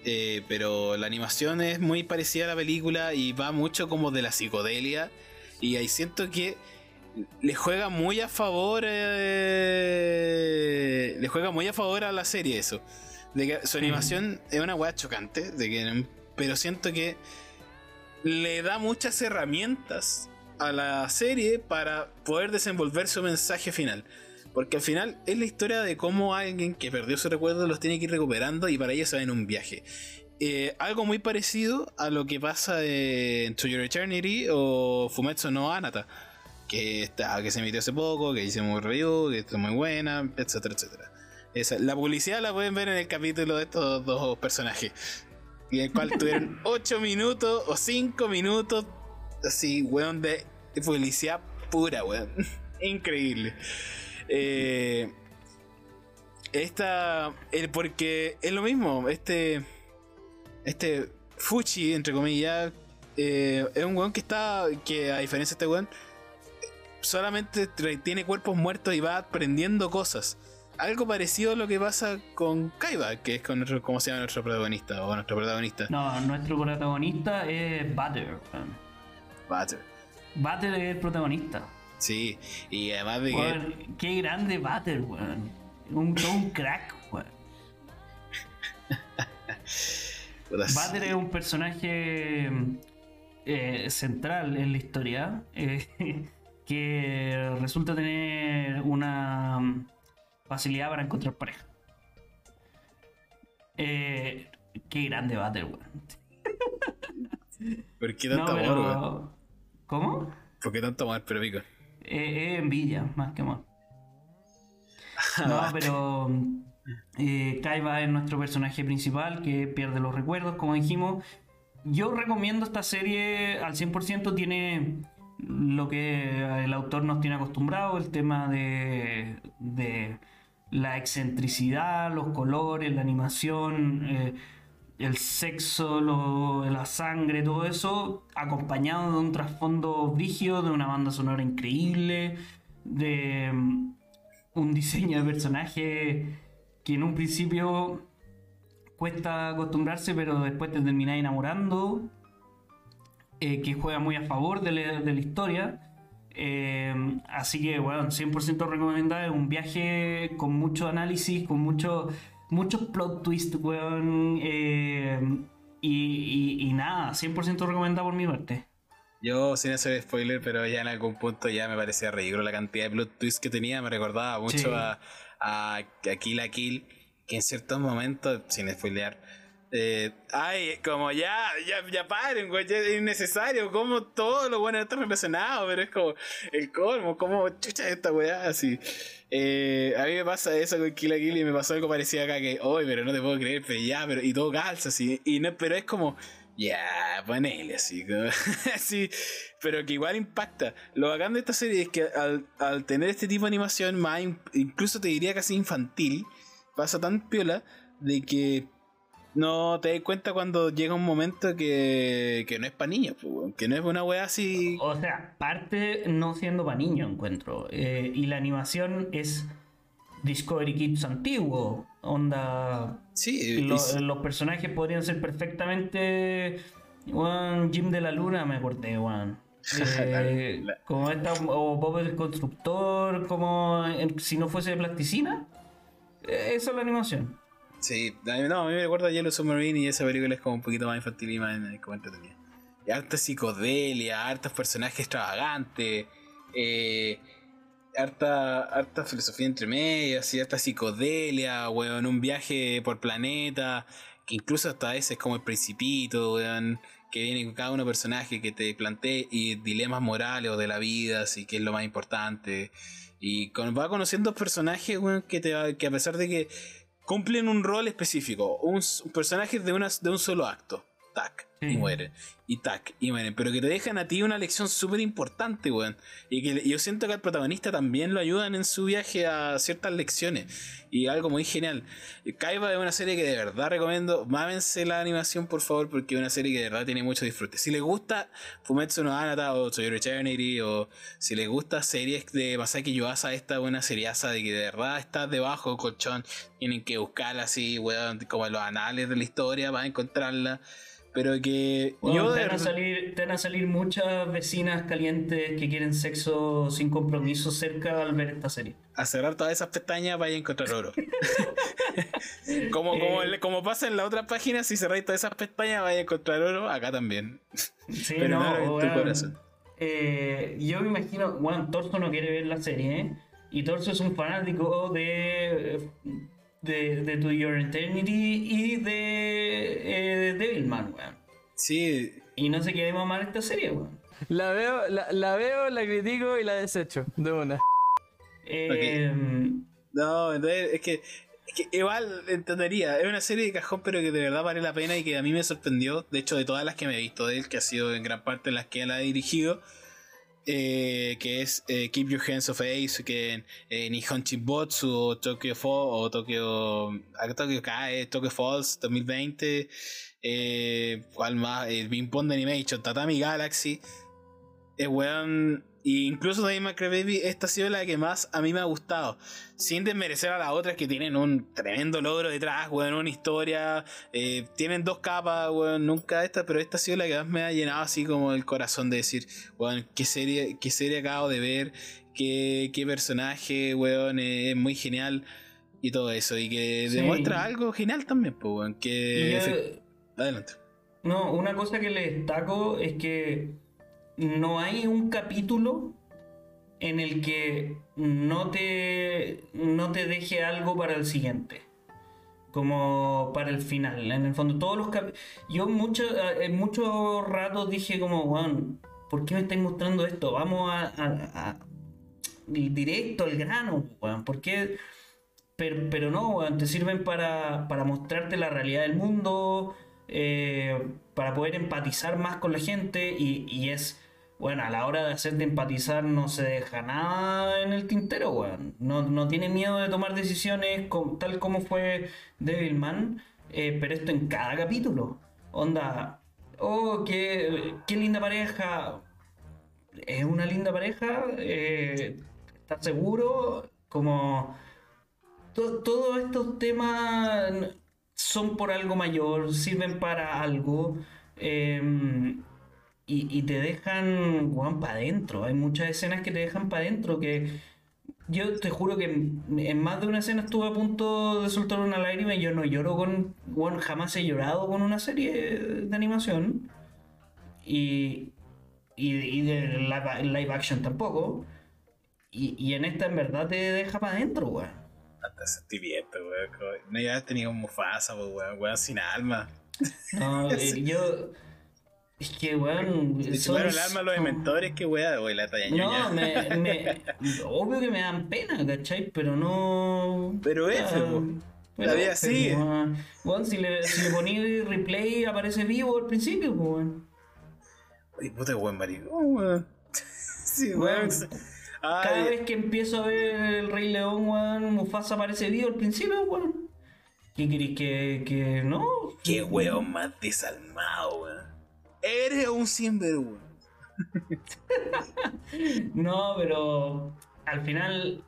Eh, pero la animación es muy parecida a la película y va mucho como de la psicodelia. Y ahí siento que le juega muy a favor. eh, le juega muy a favor a la serie eso. De que su animación es una weá chocante. De que, pero siento que le da muchas herramientas a la serie para poder desenvolver su mensaje final. Porque al final es la historia de cómo alguien que perdió sus recuerdos los tiene que ir recuperando y para ello se va en un viaje. Eh, algo muy parecido a lo que pasa en To Your Eternity o Fumetsu no Anata, que, está, que se emitió hace poco, que hicimos review, que está muy buena, etcétera, etcétera. Esa, la publicidad la pueden ver en el capítulo de estos dos personajes. Y en el cual tuvieron 8 minutos o 5 minutos así, weón, de publicidad pura, weón. Increíble. Eh, esta. El, porque es lo mismo. Este. Este. Fuchi, entre comillas. eh, es un weón que está. Que a diferencia de este weón. Solamente tiene cuerpos muertos y va aprendiendo cosas. Algo parecido a lo que pasa con Kaiba, que es con nuestro, ¿cómo se llama nuestro protagonista? O nuestro protagonista. No, nuestro protagonista es Butter. Butter. Butter es el protagonista. Sí, y además de que. Qué grande Butter, weón. Un, crack, weón. Butter es un personaje eh, central en la historia eh, que resulta tener una mm, facilidad para encontrar pareja. Eh, qué grande Butter, weón. ¿Por qué No, tanto amor, weón? pero... ¿Cómo? ¿Por qué tanto amor, pero pico? Eh, es envidia, más que amor. No, pero eh, Kaiba es nuestro personaje principal que pierde los recuerdos, como dijimos. Yo recomiendo esta serie al 100%, tiene lo que el autor nos tiene acostumbrado, el tema de, de la excentricidad, los colores, la animación, eh, el sexo, la sangre, todo eso, acompañado de un trasfondo brígido, de una banda sonora increíble, de mm, un diseño de personaje que en un principio cuesta acostumbrarse, pero después te terminas enamorando, eh, que juega muy a favor de la, de la historia. Eh, así que, bueno, 100% recomendable. Un viaje con mucho análisis, con mucho, muchos plot twists, weón. eh, y, y- y nada, 100% recomendado por mi parte. Yo, sin hacer spoiler, pero ya en algún punto ya me parecía ridículo la cantidad de plot twists que tenía. Me recordaba mucho Sí. a, a, a Kill la Kill, que en ciertos momentos, sin spoilear, eh, ay, como ya, ya, ya paren, güey, es innecesario, como todo lo bueno está relacionado, pero es como el colmo, como chucha esta weá, así. Eh, a mí me pasa eso con Kill la Kill y me pasó algo parecido acá que, hoy, pero no te puedo creer, pero ya, pero y todo calza, así, y no, pero es como, ya, ponele así, como- pero que igual impacta. Lo bacán de esta serie es que al, al tener este tipo de animación, más in- incluso te diría casi infantil, pasa tan piola de que no te das cuenta cuando llega un momento que, que no es para niños, que no es una wea así. O sea, parte no siendo para niño, encuentro. Eh, y la animación es Discovery Kids antiguo. Onda. Sí, lo- los personajes podrían ser perfectamente. weón, Jim de la Luna, me acordé, weón. Eh, como esta, o Bob el Constructor, como si no fuese de plasticina. Eh, Esa es la animación. Sí, no, a mí me recuerda a Yellow Submarine y esa película es como un poquito más infantil y más eh, como entretenida. Y harta psicodelia, hartos personajes extravagantes, eh, harta, harta filosofía entre medias, y harta psicodelia, weón, un viaje por planeta, que incluso hasta a veces como el principito, weón, que viene con cada uno personaje que te plantea y dilemas morales o de la vida, así que es lo más importante. Y con, va conociendo personajes, weón, que, te que a pesar de que cumplen un rol específico, un, un personaje de, una, de un solo acto, tac, y Sí. mueren, y tac, y mueren, pero que te dejan a ti una lección súper importante, weón. Y que yo siento que al protagonista también lo ayudan en su viaje a ciertas lecciones. Y algo muy genial. Kaiba es una serie que de verdad recomiendo. Mámense la animación, por favor, porque es una serie que de verdad tiene mucho disfrute. Si les gusta Fumetsu no Anata o Toyoro Eternity, o si les gusta series de Masaki Yuasa, esta buena seriaza de que de verdad está debajo del colchón, tienen que buscarla así, weón, como los anales de la historia para encontrarla. Pero que Bueno, yo te, van a salir, te van a salir muchas vecinas calientes que quieren sexo sin compromiso cerca al ver esta serie. a cerrar todas esas pestañas vaya a encontrar oro. como, como, Eh. como pasa en la otra página, si cerráis todas esas pestañas vaya a encontrar oro, acá también. Sí, Pero no, no, en tu corazón. Eh, yo me imagino, bueno, Torso no quiere ver la serie, ¿eh? Y Torso es un fanático de, de, de To Your Eternity y de, eh, de Devilman, weón. Sí, Y no se quiere mamar esta serie, weón. La veo, la, la veo, la critico y la desecho de una. Eh, no, entonces es que, es que igual entendería, es una serie de cajón, pero que de verdad vale la pena y que a mí me sorprendió. De hecho, de todas las que me he visto de él, que ha sido en gran parte las que él ha dirigido. Eh, que es eh, Keep Your Hands Off Ace, que en eh, Nihon Chibotsu o Tokyo Fall o Tokyo, Tokyo Kai, Tokyo Falls 2020, eh, ¿cuál más? Eh, Ping Pong de Animation, Tatami Galaxy, weón, y incluso Cry Baby, esta ha sido la que más a mí me ha gustado. Sin desmerecer a las otras que tienen un tremendo logro detrás, weón, una historia. eh, tienen dos capas, weón, nunca esta, pero esta ha sido la que más me ha llenado así como el corazón de decir, weón, qué serie, qué serie acabo de ver, qué, qué personaje, weón, eh, es muy genial. Y todo eso, y que Sí. demuestra algo genial también, pues, weón, que... Adelante. No, una cosa que le destaco es que no hay un capítulo en el que no te, no te deje algo para el siguiente. Como para el final. En el fondo, todos los cap- Yo mucho, eh, en muchos ratos dije como, weón, ¿por qué me estáis mostrando esto? Vamos a- directo al grano, weón. ¿Por qué? Pero, pero no, weón, te sirven para, para mostrarte la realidad del mundo, eh, para poder empatizar más con la gente y, y es, bueno, a la hora de hacerte empatizar no se deja nada en el tintero, weón. No, no tiene miedo de tomar decisiones tal como fue Devilman, eh, pero esto en cada capítulo. Onda, oh, qué, qué linda pareja. Es una linda pareja, eh, ¿estás seguro? Como to- todos estos temas son por algo mayor, sirven para algo eh, y, y te dejan, para adentro. Hay muchas escenas que te dejan para adentro que yo te juro que en, más de una escena estuve a punto de soltar una lágrima y yo no lloro con, weón, jamás he llorado con una serie de animación y, y, y de live, live action tampoco. Y, y en esta en verdad te deja para adentro, weón. Hasta sentimiento, weón. No ya tenido un Mufasa, pues, weón, weón, sin alma. No, eh, yo. Es que, weón. Si son- fueron el alma los inventores, qué weá, weón, la talla No, me, me- Obvio que me dan pena, ¿cachai? Pero no. Pero po. pero La vida sigue. Weón, si le, si le poní replay, aparece vivo al principio, weón. Ay, puta buen maricón, weón. Sí, weón. Weón, Cada vez que empiezo a ver el Rey León, weón, Mufasa aparece vivo al principio, weón. ¿Qué querés que, que no? qué weón más desalmado, weón. Eres un sinvergüenza. No, pero al final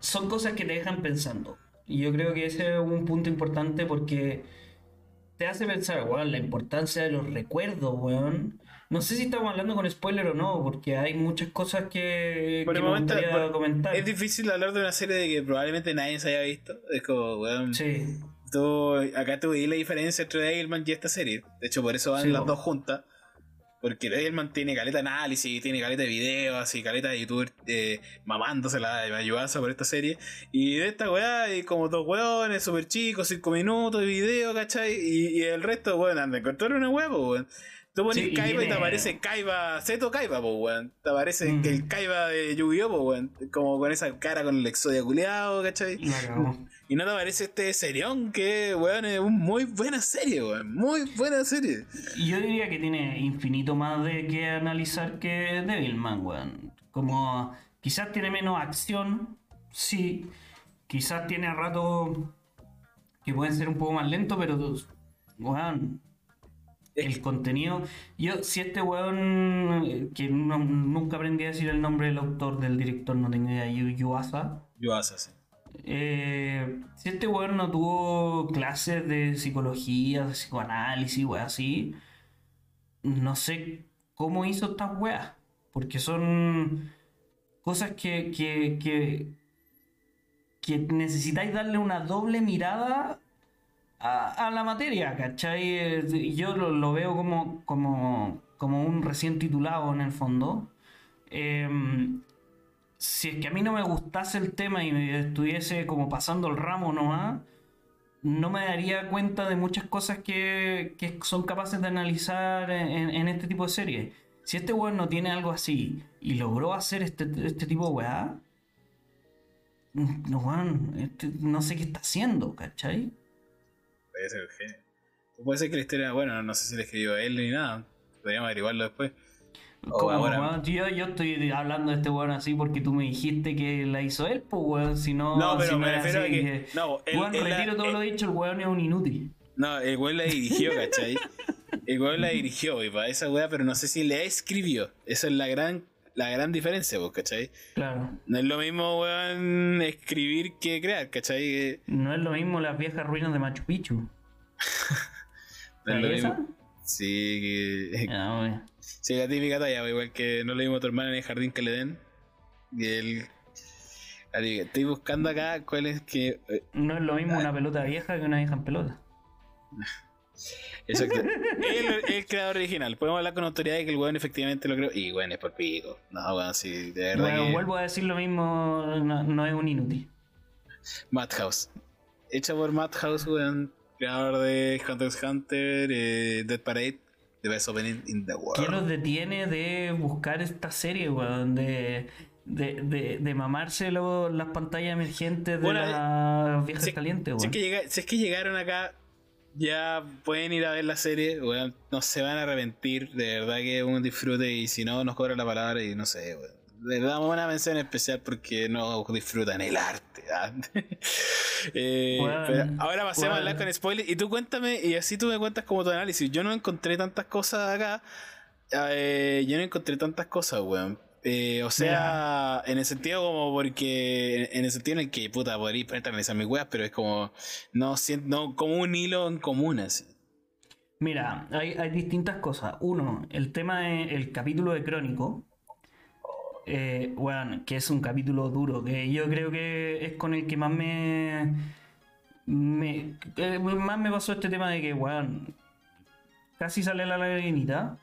son cosas que te dejan pensando. Y yo creo que ese es un punto importante porque te hace pensar, weón, la importancia de los recuerdos, weón. No sé si estamos hablando con spoiler o no, porque hay muchas cosas que, Por que el me momento, gustaría por- comentar. es difícil hablar de una serie de que probablemente nadie se haya visto. Es como, weón. Sí, Tú, acá tú veis la diferencia entre Devilman y esta serie. De hecho, por eso van Sí, las dos juntas. Porque Devilman tiene caleta de análisis, tiene caleta de videos, así, caleta de youtuber eh, mamándose la ayudanza por esta serie. Y de esta weá hay como dos weones súper chicos, cinco minutos de video, ¿cachai? Y, y el resto, weón, anda encontrar una weá, weón. Tú pones Sí, y Kaiba y te aparece Kaiba, Zeto Kaiba, po, weón. Te aparece Mm. el Kaiba de Yu-Gi-Oh, po, weón. Como con esa cara con el exodia culeado, ¿cachai? la cagó. Y no te aparece este serión que, weón, es una muy buena serie, weón. Muy buena serie. Yo diría que tiene infinito más de que analizar que Devilman, weón. Como quizás tiene menos acción, sí. Quizás tiene ratos que pueden ser un poco más lento, pero, weón, el contenido. Yo, si este weón, que no- nunca aprendí a decir el nombre del autor, del director, no tengo idea, Yu- Yuasa. Yo hago así. Eh, si este weón no tuvo clases de psicología, de psicoanálisis, weón, así, no sé cómo hizo estas weas. Porque son cosas que, que, que, que necesitáis darle una doble mirada a, a la materia, ¿cachai? Eh, Yo lo, lo veo como, como, como un recién titulado en el fondo. Em, si es que a mí no me gustase el tema y me estuviese como pasando el ramo nomás, no me daría cuenta de muchas cosas que, que son capaces de analizar en, este tipo de series. Si este weón no tiene algo así y logró hacer este, este tipo de weá, no, weón, este- no sé qué está haciendo, ¿cachai? Puede ser el Puede ser que la historia, bueno, no sé si la escribió él ni nada. Podríamos averiguarlo después. O Como, ahora. weón, yo, yo estoy hablando de este weón así porque tú me dijiste que la hizo él, pues weón, si no... No, pero si me refiero a que- no, él- weón, él la- retiro todo él- lo dicho, el weón es un inútil. No, el weón la dirigió, ¿cachai? El weón la dirigió, y para esa weá, pero no sé si la escribió. Esa es la gran, la gran diferencia, pues, ¿cachai? Claro. No es lo mismo, weón, escribir que crear, ¿cachai? No es lo mismo las viejas ruinas de Machu Picchu. no es lo mismo. Sí, que. Weón. Sí, la típica talla, igual que no le dimos a tu hermana en el jardín que le den. Y él. la típica, Estoy buscando acá cuál es que. eh, No es lo mismo una pelota vieja que una vieja en pelota. Exacto. el, el creador original. Podemos hablar con autoridad de que el weón efectivamente lo creó. Y weón es por pico. No, weón, sí, de verdad Bueno, que. vuelvo a decir lo mismo, no, no es un inútil. Madhouse. Hecha por Madhouse, weón. Creador de Hunter x Hunter, eh, Dead Parade, The Best Opening in the World. ¿Qué los detiene de buscar esta serie, weón? De, de, de, de mamarse las pantallas emergentes de Bueno, las viejas si- calientes, Si weón. es, que llega- si es que llegaron acá, ya pueden ir a ver la serie, weón. No se van a arrepentir, de verdad que es un disfrute. Y si no, nos cobran la palabra y no sé, weón. Le damos una mención especial porque no disfrutan el arte. ¿ah? Eh, pero ahora pasemos a weón. hablar con spoilers. Y tú cuéntame, y así tú me cuentas como tu análisis. Yo no encontré tantas cosas acá. eh, yo no encontré tantas cosas, weón. Eh, o sea, en el sentido como porque. En el sentido en el que, puta, podría a analizar mis weas, pero es como. No, no como un hilo en común, así. Mira, hay, hay distintas cosas. Uno, el tema del capítulo de Crónico. Eh, weón, que es un capítulo duro, que yo creo que es con el que más me. eh, más me pasó este tema de que, weón, casi sale la lagrimita.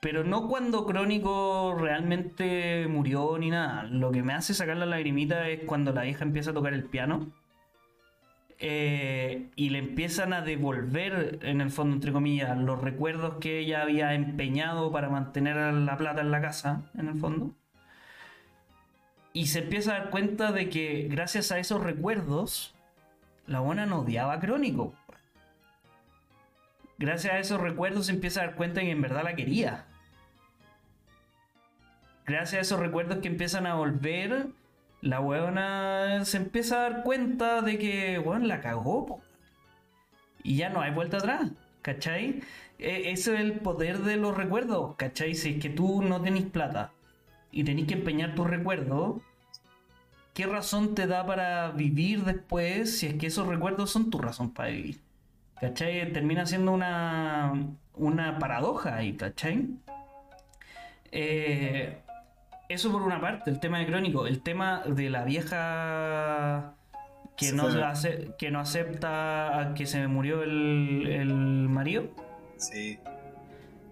Pero no cuando Crónico realmente murió ni nada. Lo que me hace sacar la lagrimita es cuando la hija empieza a tocar el piano. Eh, y le empiezan a devolver, en el fondo, entre comillas, los recuerdos que ella había empeñado para mantener la plata en la casa, en el fondo. Y se empieza a dar cuenta de que gracias a esos recuerdos, la buena no odiaba a Crónico. Gracias a esos recuerdos se empieza a dar cuenta que en verdad la quería. Gracias a esos recuerdos que empiezan a volver, la huevona se empieza a dar cuenta de que, bueno, la cagó. Y ya no hay vuelta atrás, ¿cachai? E- Eso es el poder de los recuerdos, ¿cachai? Si es que tú no tenés plata y tenés que empeñar tus recuerdos, ¿qué razón te da para vivir después si es que esos recuerdos son tu razón para vivir? ¿Cachai? Termina siendo una, una paradoja ahí, ¿cachai? Eh, eso por una parte, el tema de Crónico. El tema de la vieja que, no, ace- que no acepta a que se murió el, el marido. Sí.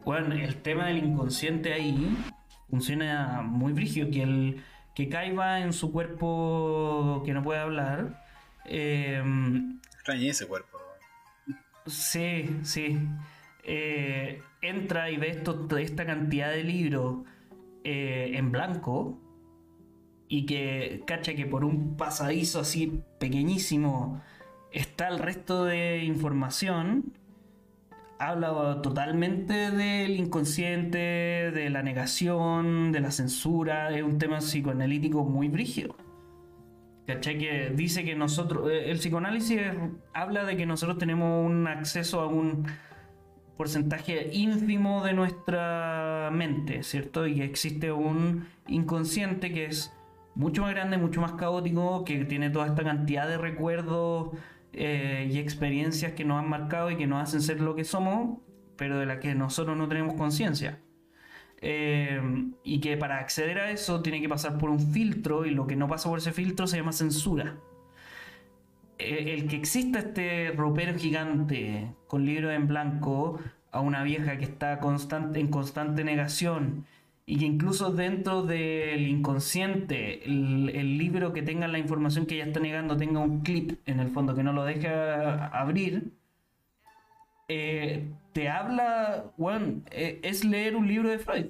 Bueno, el tema del inconsciente ahí funciona muy brígido, que el que caiba en su cuerpo que no puede hablar. eh, Extrañé ese cuerpo. sí, sí. eh, entra y ve esto, esta cantidad de libros eh, en blanco y que cacha que por un pasadizo así pequeñísimo está el resto de información habla totalmente del inconsciente, de la negación, de la censura. Es un tema psicoanalítico muy brígido. ¿Cachai? Que dice que nosotros. eh, El psicoanálisis habla de que nosotros tenemos un acceso a un porcentaje ínfimo de nuestra mente, ¿cierto? Y existe un inconsciente que es mucho más grande, mucho más caótico, que tiene toda esta cantidad de recuerdos eh, y experiencias que nos han marcado y que nos hacen ser lo que somos, pero de las que nosotros no tenemos conciencia. Eh, y que para acceder a eso tiene que pasar por un filtro y lo que no pasa por ese filtro se llama censura. Eh, el que exista este ropero gigante con libros en blanco a una vieja que está constante, en constante negación y que incluso dentro del inconsciente el, libro que tenga la información que ella está negando tenga un clip en el fondo que no lo deje abrir, eh, te habla, bueno, eh, es leer un libro de Freud.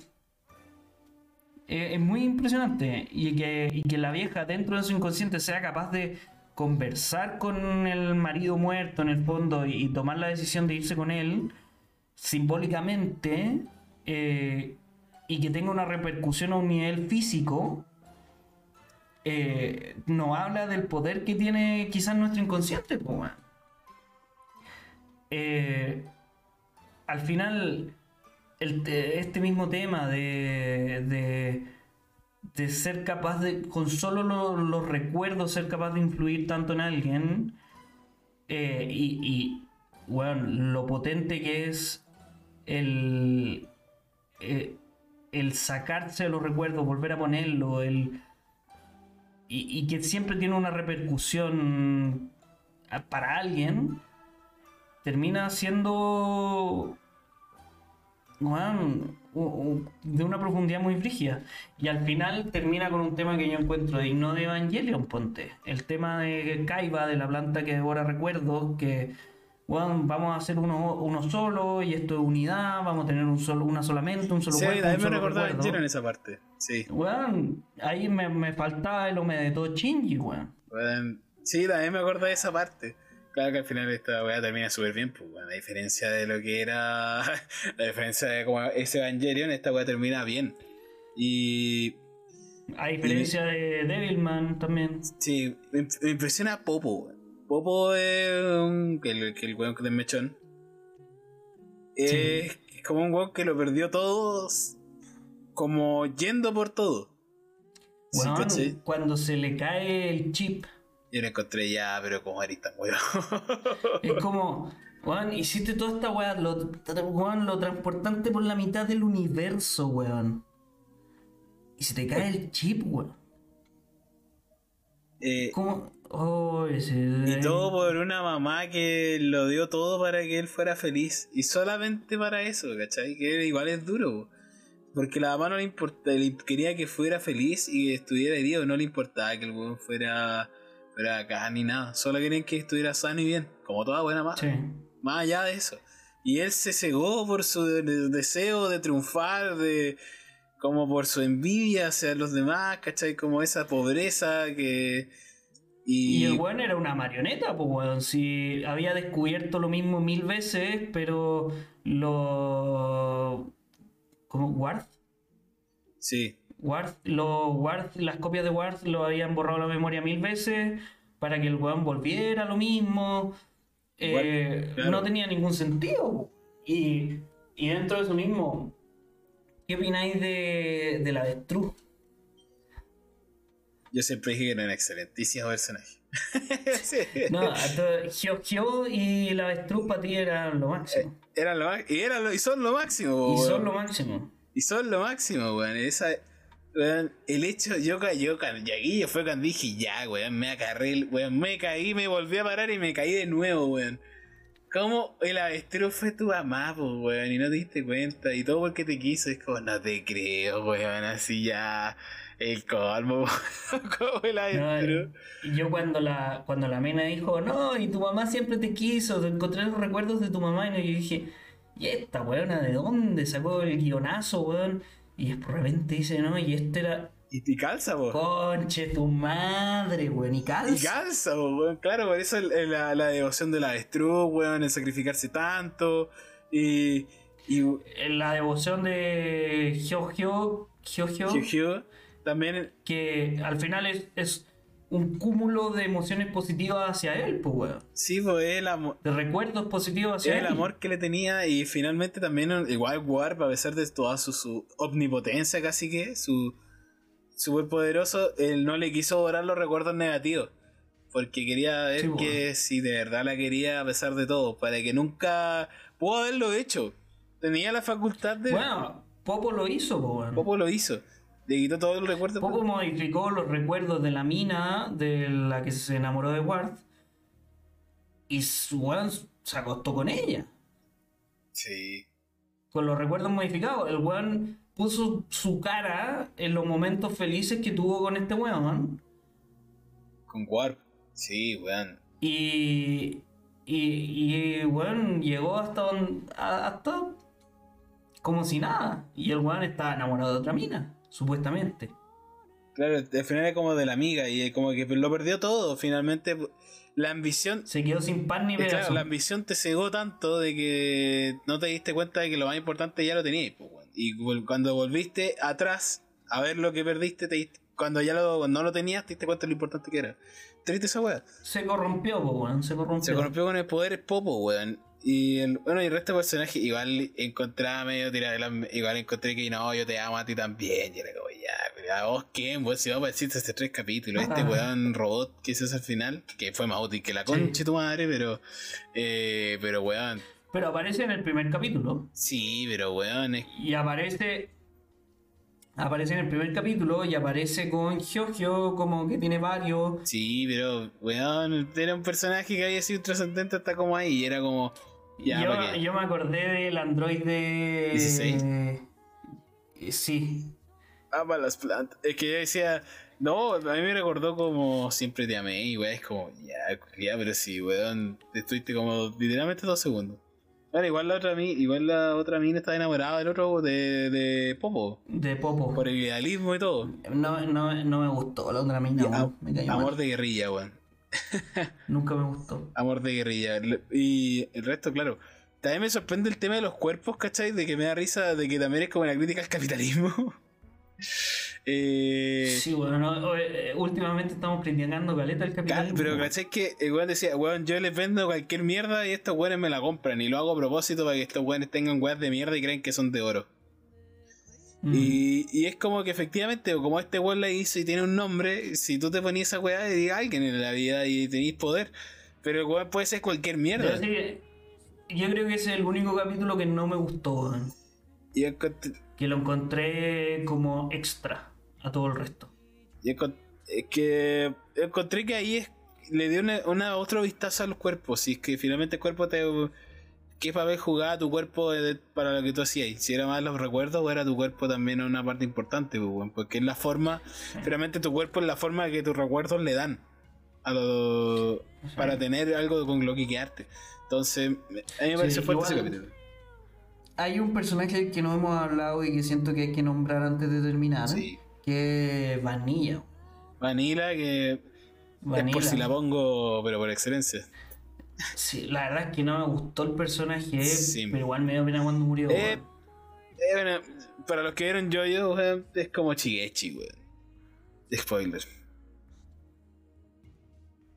Es muy impresionante y que, y que la vieja dentro de su inconsciente sea capaz de conversar con el marido muerto en el fondo y, tomar la decisión de irse con él simbólicamente eh, y que tenga una repercusión a un nivel físico, eh, nos habla del poder que tiene quizás nuestro inconsciente. Eh, al final, este mismo tema de, de, de ser capaz de, con solo lo- los recuerdos, ser capaz de influir tanto en alguien, eh, y, y, bueno, lo potente que es el, eh, el sacarse los recuerdos, volver a ponerlo, el, y, que siempre tiene una repercusión para alguien, termina siendo u- de una profundidad muy frígida. Y al final termina con un tema que yo encuentro digno de Evangelion, ponte. El tema de Kaiba, de la planta que devora recuerdos, que weón, vamos a hacer uno, uno solo, y esto es unidad, vamos a tener un solo, una solamente, un solo Sí, cuerpo, también me recordaba en esa parte. Sí. Weón, ahí me, me faltaba el Omedeto Shinji, weón. Bueno, sí, también me acuerdo de esa parte. Claro que al final esta weá termina súper bien, pues, bueno, a diferencia de lo que era. la diferencia de como ese Evangelion, esta weá termina bien. Y. A diferencia de Devilman también. Sí, me, me impresiona Popo, weón. Popo es un. que el, que el weón que es mechón. Es como un weón que lo perdió todo. Como yendo por todo. Sí, ¿cachai? cuando se le cae el chip, Yo lo encontré ya, pero como arista, weón. es como, weón, hiciste toda esta weá, lo, weón, lo transportante por la mitad del universo, weón. Y se te cae el chip, weón. Eh, ¿Cómo? Oh, ese. Y todo por una mamá que lo dio todo para que él fuera feliz. Y solamente para eso, ¿cachai? Que igual es duro. po. Porque la mamá no le importa, le quería que fuera feliz y estuviera herido. No le importaba que el weón fuera, fuera acá ni nada. Solo querían que estuviera sano y bien. Como toda buena madre. Sí. Más allá de eso. Y él se cegó por su de- de- deseo de triunfar, de como por su envidia hacia los demás, ¿cachai? Como esa pobreza que... Y el weón era una marioneta, pues weón. Si había descubierto lo mismo mil veces, pero lo. ¿Cómo? ¿Ward? Sí, Ward, lo, Ward, las copias de Ward lo habían borrado la memoria mil veces para que el weón volviera lo mismo. Eh, claro. No tenía ningún sentido. Y, y dentro de eso mismo, ¿qué opináis de, de la Destruz? Yo siempre dije que era un excelentísimo personaje. Sí. No, Gio y la avestruz para ti eran lo máximo. Eran lo y, eran lo- y son lo máximo, Y son lo máximo. Y son lo máximo, weón. Esa, weón, el hecho, yo, yo, yo fue cuando dije, ya, weón, me agarré, el- weón, me caí, me volví a parar y me caí de nuevo, weón. ¿Cómo el avestruz fue tu mamá, po, weón? Y no te diste cuenta, y todo porque te quiso, es como, no te creo, weón, así ya, el colmo, como el No, avestruz. y yo cuando la, cuando la mena dijo, no, y tu mamá siempre te quiso, te encontré los recuerdos de tu mamá, y yo dije, ¿y esta weona de dónde sacó el guionazo, weón? Y de repente dice, no, y este era, Y te calza, po. conche tu madre, weón, y Y calza. cansa, po, weón. Claro, por eso el- el- la, la devoción del avestruz, weón, el sacrificarse tanto. Y. Y. La devoción de Gio Gio, Hugh Hugh también. que al final es, es un cúmulo de emociones positivas hacia él, pues, weón. Sí, pues es el, amor, De recuerdos positivos hacia el él. amor que le tenía. Y finalmente también, igual Warp, a pesar de toda su, su omnipotencia, casi que, su super poderoso, él no le quiso borrar los recuerdos negativos. Porque quería ver Sí, que si de verdad la quería, a pesar de todo, para que nunca pudo haberlo hecho. Tenía la facultad de. Bueno, Popo lo hizo, pues, weón. Popo lo hizo. Le quitó todos los recuerdos. Popo modificó los recuerdos de la mina de la que se enamoró de Ward. Y su weón se acostó con ella. Sí. Con los recuerdos modificados. El weón puso su cara en los momentos felices que tuvo con este weón. Con Warp. Sí, weón. Y. Y, y weón llegó hasta hasta. como si nada. Y el weón estaba enamorado de otra mina, supuestamente. Claro, al final era como de la amiga y como que lo perdió todo. Finalmente, la ambición. Se quedó sin pan ni eh, Claro, pedazo. la ambición te cegó tanto de que no te diste cuenta de que lo más importante ya lo tenías. Y cuando volviste atrás a ver lo que perdiste, te diste- cuando ya lo, no lo tenías, te diste cuenta de lo importante que era. Triste esa weá. Se corrompió, po, weón, se corrompió. Se corrompió con el poder Popo, weón. Y el, bueno, y el resto de personajes igual encontraba medio tirado Igual encontré que no, yo te amo a ti también. Y era como, ya, a vos quién, weón, si vamos a decirte estos tres capítulos. Este Ah. weón robot que hizo al final, que fue más útil que la concha tu madre, pero. Eh, pero weón, Pero aparece en el primer capítulo. sí, pero weón, es. Y aparece. Aparece en el primer capítulo y aparece con Giorgio como que tiene varios. Sí, pero weón, era un personaje que había sido trascendente hasta como ahí. Y era como. Yo, yo me acordé del androide. 16. Eh, Sí. ama las plantas. Es que yo decía, no, a mí me recordó como siempre te amé y weón, es como, ya, ya, pero sí, weón, estuviste como literalmente dos segundos. Bueno, igual la otra mi- igual la otra mina estaba enamorada del otro de, de Popo, De Popo. por el idealismo y todo. No, no, no me gustó la otra mina, weón. Me cayó amor mal. de guerrilla, weón. Nunca me gustó. Amor de guerrilla. Y el resto, claro. También me sorprende el tema de los cuerpos, ¿cachai? De que me da risa, de que también es como una crítica al capitalismo. eh, Sí, bueno, no, eh, últimamente estamos criticando caleta el Ca- capitalismo. Pero ¿cachai? que el weón decía, weón, yo les vendo cualquier mierda y estos weones me la compran y lo hago a propósito para que estos weones tengan weas de mierda y creen que son de oro. Mm. Y, y es como que efectivamente, como este weón la hizo y tiene un nombre, si tú te ponías esa weá, diga alguien en la vida y tenéis poder. Pero el weón puede ser cualquier mierda. yo creo que ese es el único capítulo que no me gustó. Y encont- que lo encontré como extra a todo el resto. encont- es que encontré que ahí es, le dio una, una otro vistazo al cuerpo. Si es que finalmente el cuerpo te. ¿Qué papel jugaba tu cuerpo para lo que tú hacías? Si era más los recuerdos o era tu cuerpo también una parte importante, pues, porque es la forma, finalmente tu cuerpo es la forma que tus recuerdos le dan a lo, para tener algo con lo que quedarte. Entonces, a mí me parece Sí, fuerte ese capítulo. Hay un personaje que no hemos hablado y que siento que hay que nombrar antes de terminar, Sí. que es Vanilla. Vanilla, que es Vanilla. por si la pongo, pero por excelencia. Sí, la verdad es que no me gustó el personaje, Sí. pero igual me dio pena cuando murió. Eh, eh, bueno, para los que vieron Jojo, weón, es como Chigechi, weón. Spoiler.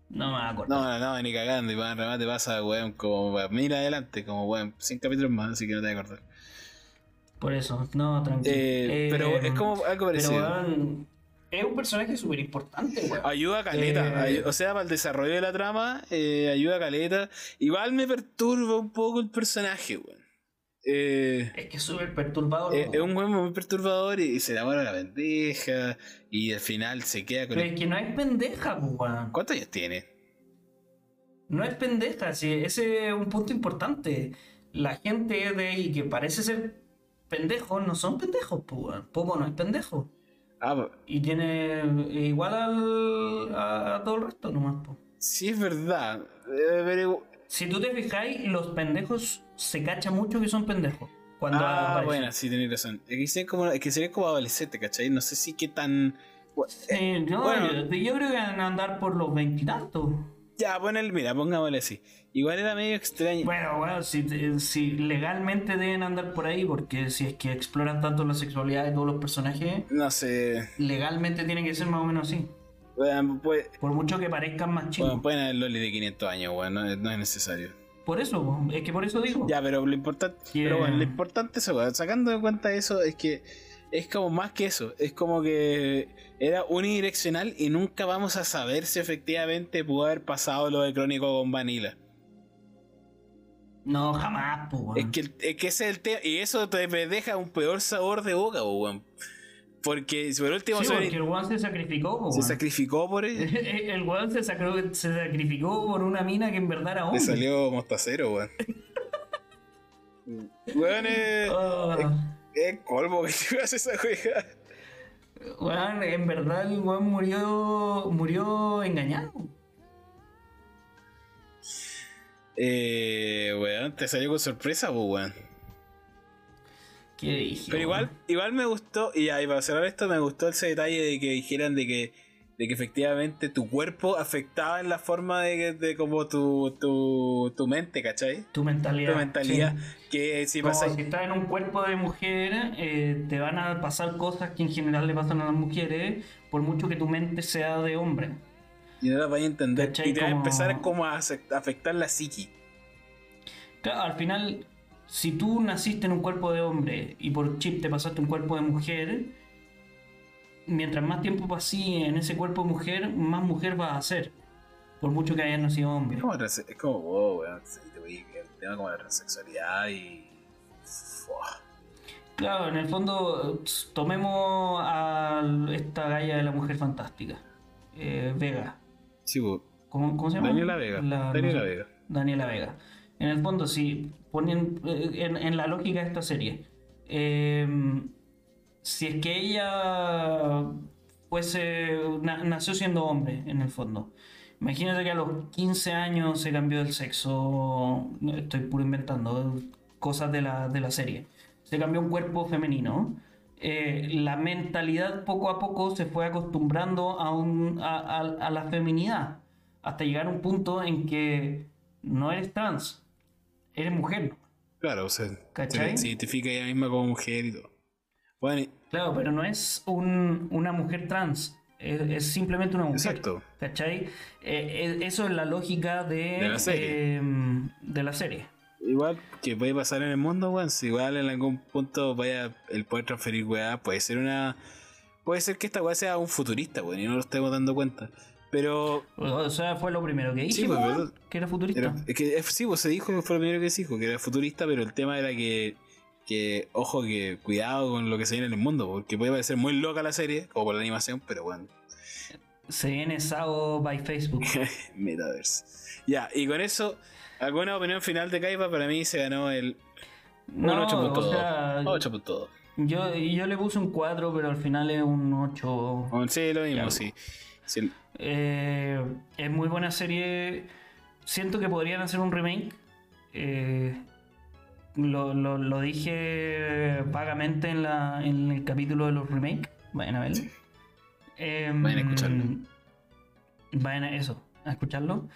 No me acuerdo. No, no, no, ni cagando. Y para remate pasa, weón, como weón, mira adelante, como weón, 100 capítulos más, así que no te voy a acordar. Por eso, no, tranquilo. Eh, pero es como algo Pero parecido. weón, es un personaje súper importante, weón. Ayuda a caleta, Eh. ay- o sea, para el desarrollo de la trama, eh, ayuda a caleta. Igual me perturba un poco el personaje, weón. Eh, Es que es súper perturbador. es, es un weón muy perturbador y, se enamora de la pendeja y al final se queda con Pero el... es que no es pendeja, po, weón. ¿Cuántos años tiene? No es pendeja, sí, ese es un punto importante. La gente de ahí que parece ser pendejos no son pendejos, po, weón. Popo no es pendejo. Ah, Y tiene igual al, a, a todo el resto nomás, po. sí es verdad. eh, pero... Si tú te fijáis, los pendejos se cacha mucho que son pendejos. Cuando Ah, bueno, sí, tenés razón. Que sería como, que sería como adolescente, ¿cachai? No sé si qué tan... Yo, bueno. yo, yo creo que van a andar por los veintitantos. Ya, ponele, mira, pongámosle así. Igual era medio extraño. Bueno, bueno, si, si legalmente deben andar por ahí, porque si es que exploran tanto la sexualidad de todos los personajes, No sé. legalmente tiene que ser más o menos así. Bueno, pues, Por mucho que parezcan más chicos. bueno, pueden haber Loli de 500 años, weón, no, es- no es necesario. Por eso, es que por eso digo. Ya, pero lo importante, Yeah. pero bueno, lo importante es eso, weón. Sacando de cuenta eso, es que es como más que eso. Es como que era unidireccional y nunca vamos a saber si efectivamente pudo haber pasado lo de Crónico con Vanilla. No, jamás, po, weón. Es que, el- es que ese es el tema. Y eso te deja un peor sabor de boca, po, weón. Porque por último Sí, se, porque el weón se sacrificó, po, se weón. sacrificó por él. El weón se, sacró- se sacrificó por una mina que en verdad era Le hombre. salió mostacero, weón. Weón, es, es colmo que te hagas esa juega. weón, en verdad el weón murió, murió engañado. Eh, weón, te salió con sorpresa, pues, weón. ¿Qué dije? Pero igual, igual me gustó, y ahí para cerrar esto, me gustó ese detalle de que dijeran de que, de que efectivamente tu cuerpo afectaba en la forma de, de como tu, tu, tu mente, ¿cachai? Tu mentalidad. Tu mentalidad. sí. Que si Como pasa. si estás en un cuerpo de mujer, eh, te van a pasar cosas que en general le pasan a las mujeres, por mucho que tu mente sea de hombre. Y no la vais a entender. ¿Cachai? Y te va a empezar como a afect- a afectar la psiqui. Claro, al final, si tú naciste en un cuerpo de hombre y por chip te pasaste un cuerpo de mujer, mientras más tiempo pasí en ese cuerpo de mujer, más mujer vas a ser. Por mucho que hayas nacido hombre. Es como, trans- es como wow, weón. El tema como la transexualidad y. Claro, en el fondo, tomemos a esta galla de la mujer fantástica, eh, Vega. Sí, ¿Cómo, cómo se llama? Daniela Vega. La- Daniela no sé. Vega. Daniela Vega. En el fondo, si ponen eh, en, en la lógica de esta serie, eh, si es que ella fuese na- nació siendo hombre, en el fondo. Imagínate que a los 15 años se cambió el sexo, estoy puro inventando cosas de la, de la serie. Se cambió un cuerpo femenino. Eh, la mentalidad poco a poco se fue acostumbrando a, un, a, a- a la feminidad hasta llegar a un punto en que no eres trans, eres mujer. Claro, o sea, se, se identifica ella misma como mujer y todo. Bueno, Claro, pero no es un- una mujer trans, es, es simplemente una mujer. exacto. ¿Cachai? Eh, eh, eso es la lógica de, De la serie. eh, de la serie. Igual que puede pasar en el mundo, weón. Si igual en algún punto vaya el poder transferir weá, puede ser una. Puede ser que esta weá sea un futurista, weón, y no lo estemos dando cuenta. Pero. O sea, fue lo primero que dije, Sí, pues, que era futurista. era- es que sí, pues se dijo que fue lo primero que se dijo, que era futurista, pero el tema era que. Que, ojo, que cuidado con lo que se viene en el mundo, porque puede parecer muy loca la serie, como por la animación, pero bueno, Se viene Sao by Facebook. Metaverse. Ya, y con eso, ¿alguna opinión final de Kaipa? Para mí se ganó el un No, 8.2. o sea, 8.2. yo, yo le puse un 4, pero al final es un 8. Oh, Sí, lo mismo, sí. Sí, Eh, es muy buena serie. Siento que podrían hacer un remake. Eh, lo, lo- lo dije vagamente en, la, en el capítulo de los remakes. Vayan a verlo. Em, Vayan a escucharlo. Vayan a eso, a escucharlo.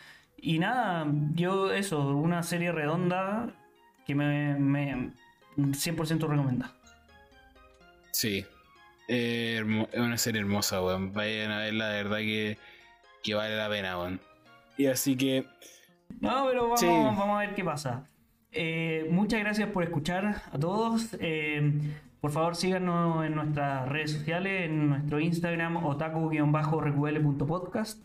Y nada, yo eso, una serie redonda que me, me 100% recomienda. Sí. Eh, es una serie hermosa, weón. Vayan a verla, de verdad que, que vale la pena, weón. Y así que, No, pero vamos, Sí. vamos a ver qué pasa. Eh, muchas gracias por escuchar a todos. Eh, por favor síganos en nuestras redes sociales, en nuestro Instagram otaku-reql.podcast,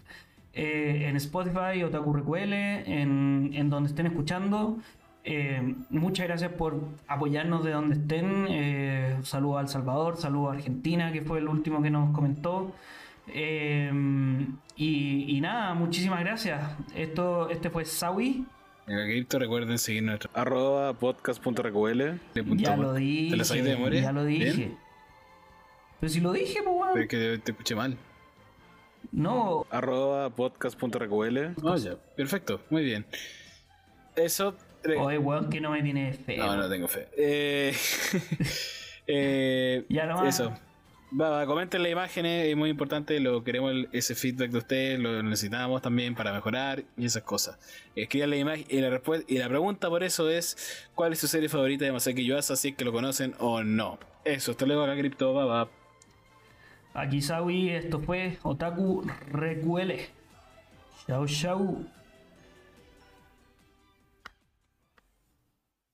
eh, en Spotify otaku reql, en, en donde estén escuchando. Eh, muchas gracias por apoyarnos de donde estén. Eh, saludo a El Salvador, saludo a Argentina, que fue el último que nos comentó. Eh, y, y nada, muchísimas gracias. Esto, este fue Sawi. En cripto recuerden seguir nuestro arroba podcast.reql. Ya lo dije. ¿Te lo de memoria? Ya lo dije. Bien. Pero si lo dije, pues. Pero es que te escuché mal. No, Arroba podcast.reql. Ya. Perfecto, muy bien. Eso. re- oye, weón, que no me tiene fe. No, no tengo fe. Eh, eh, Ya nomás. Eso. Va, va, comenten las imágenes, es muy importante, lo queremos el- ese feedback de ustedes, lo necesitamos también para mejorar y esas cosas. Escriban la imagen y la respuesta y la pregunta por eso es ¿cuál es su serie favorita de Masaki Yuasa? Si es que lo conocen o no. Eso, hasta luego acá Crypto, va, va. Aquí Sawi, esto fue Otaku Recuele. Chau, chau.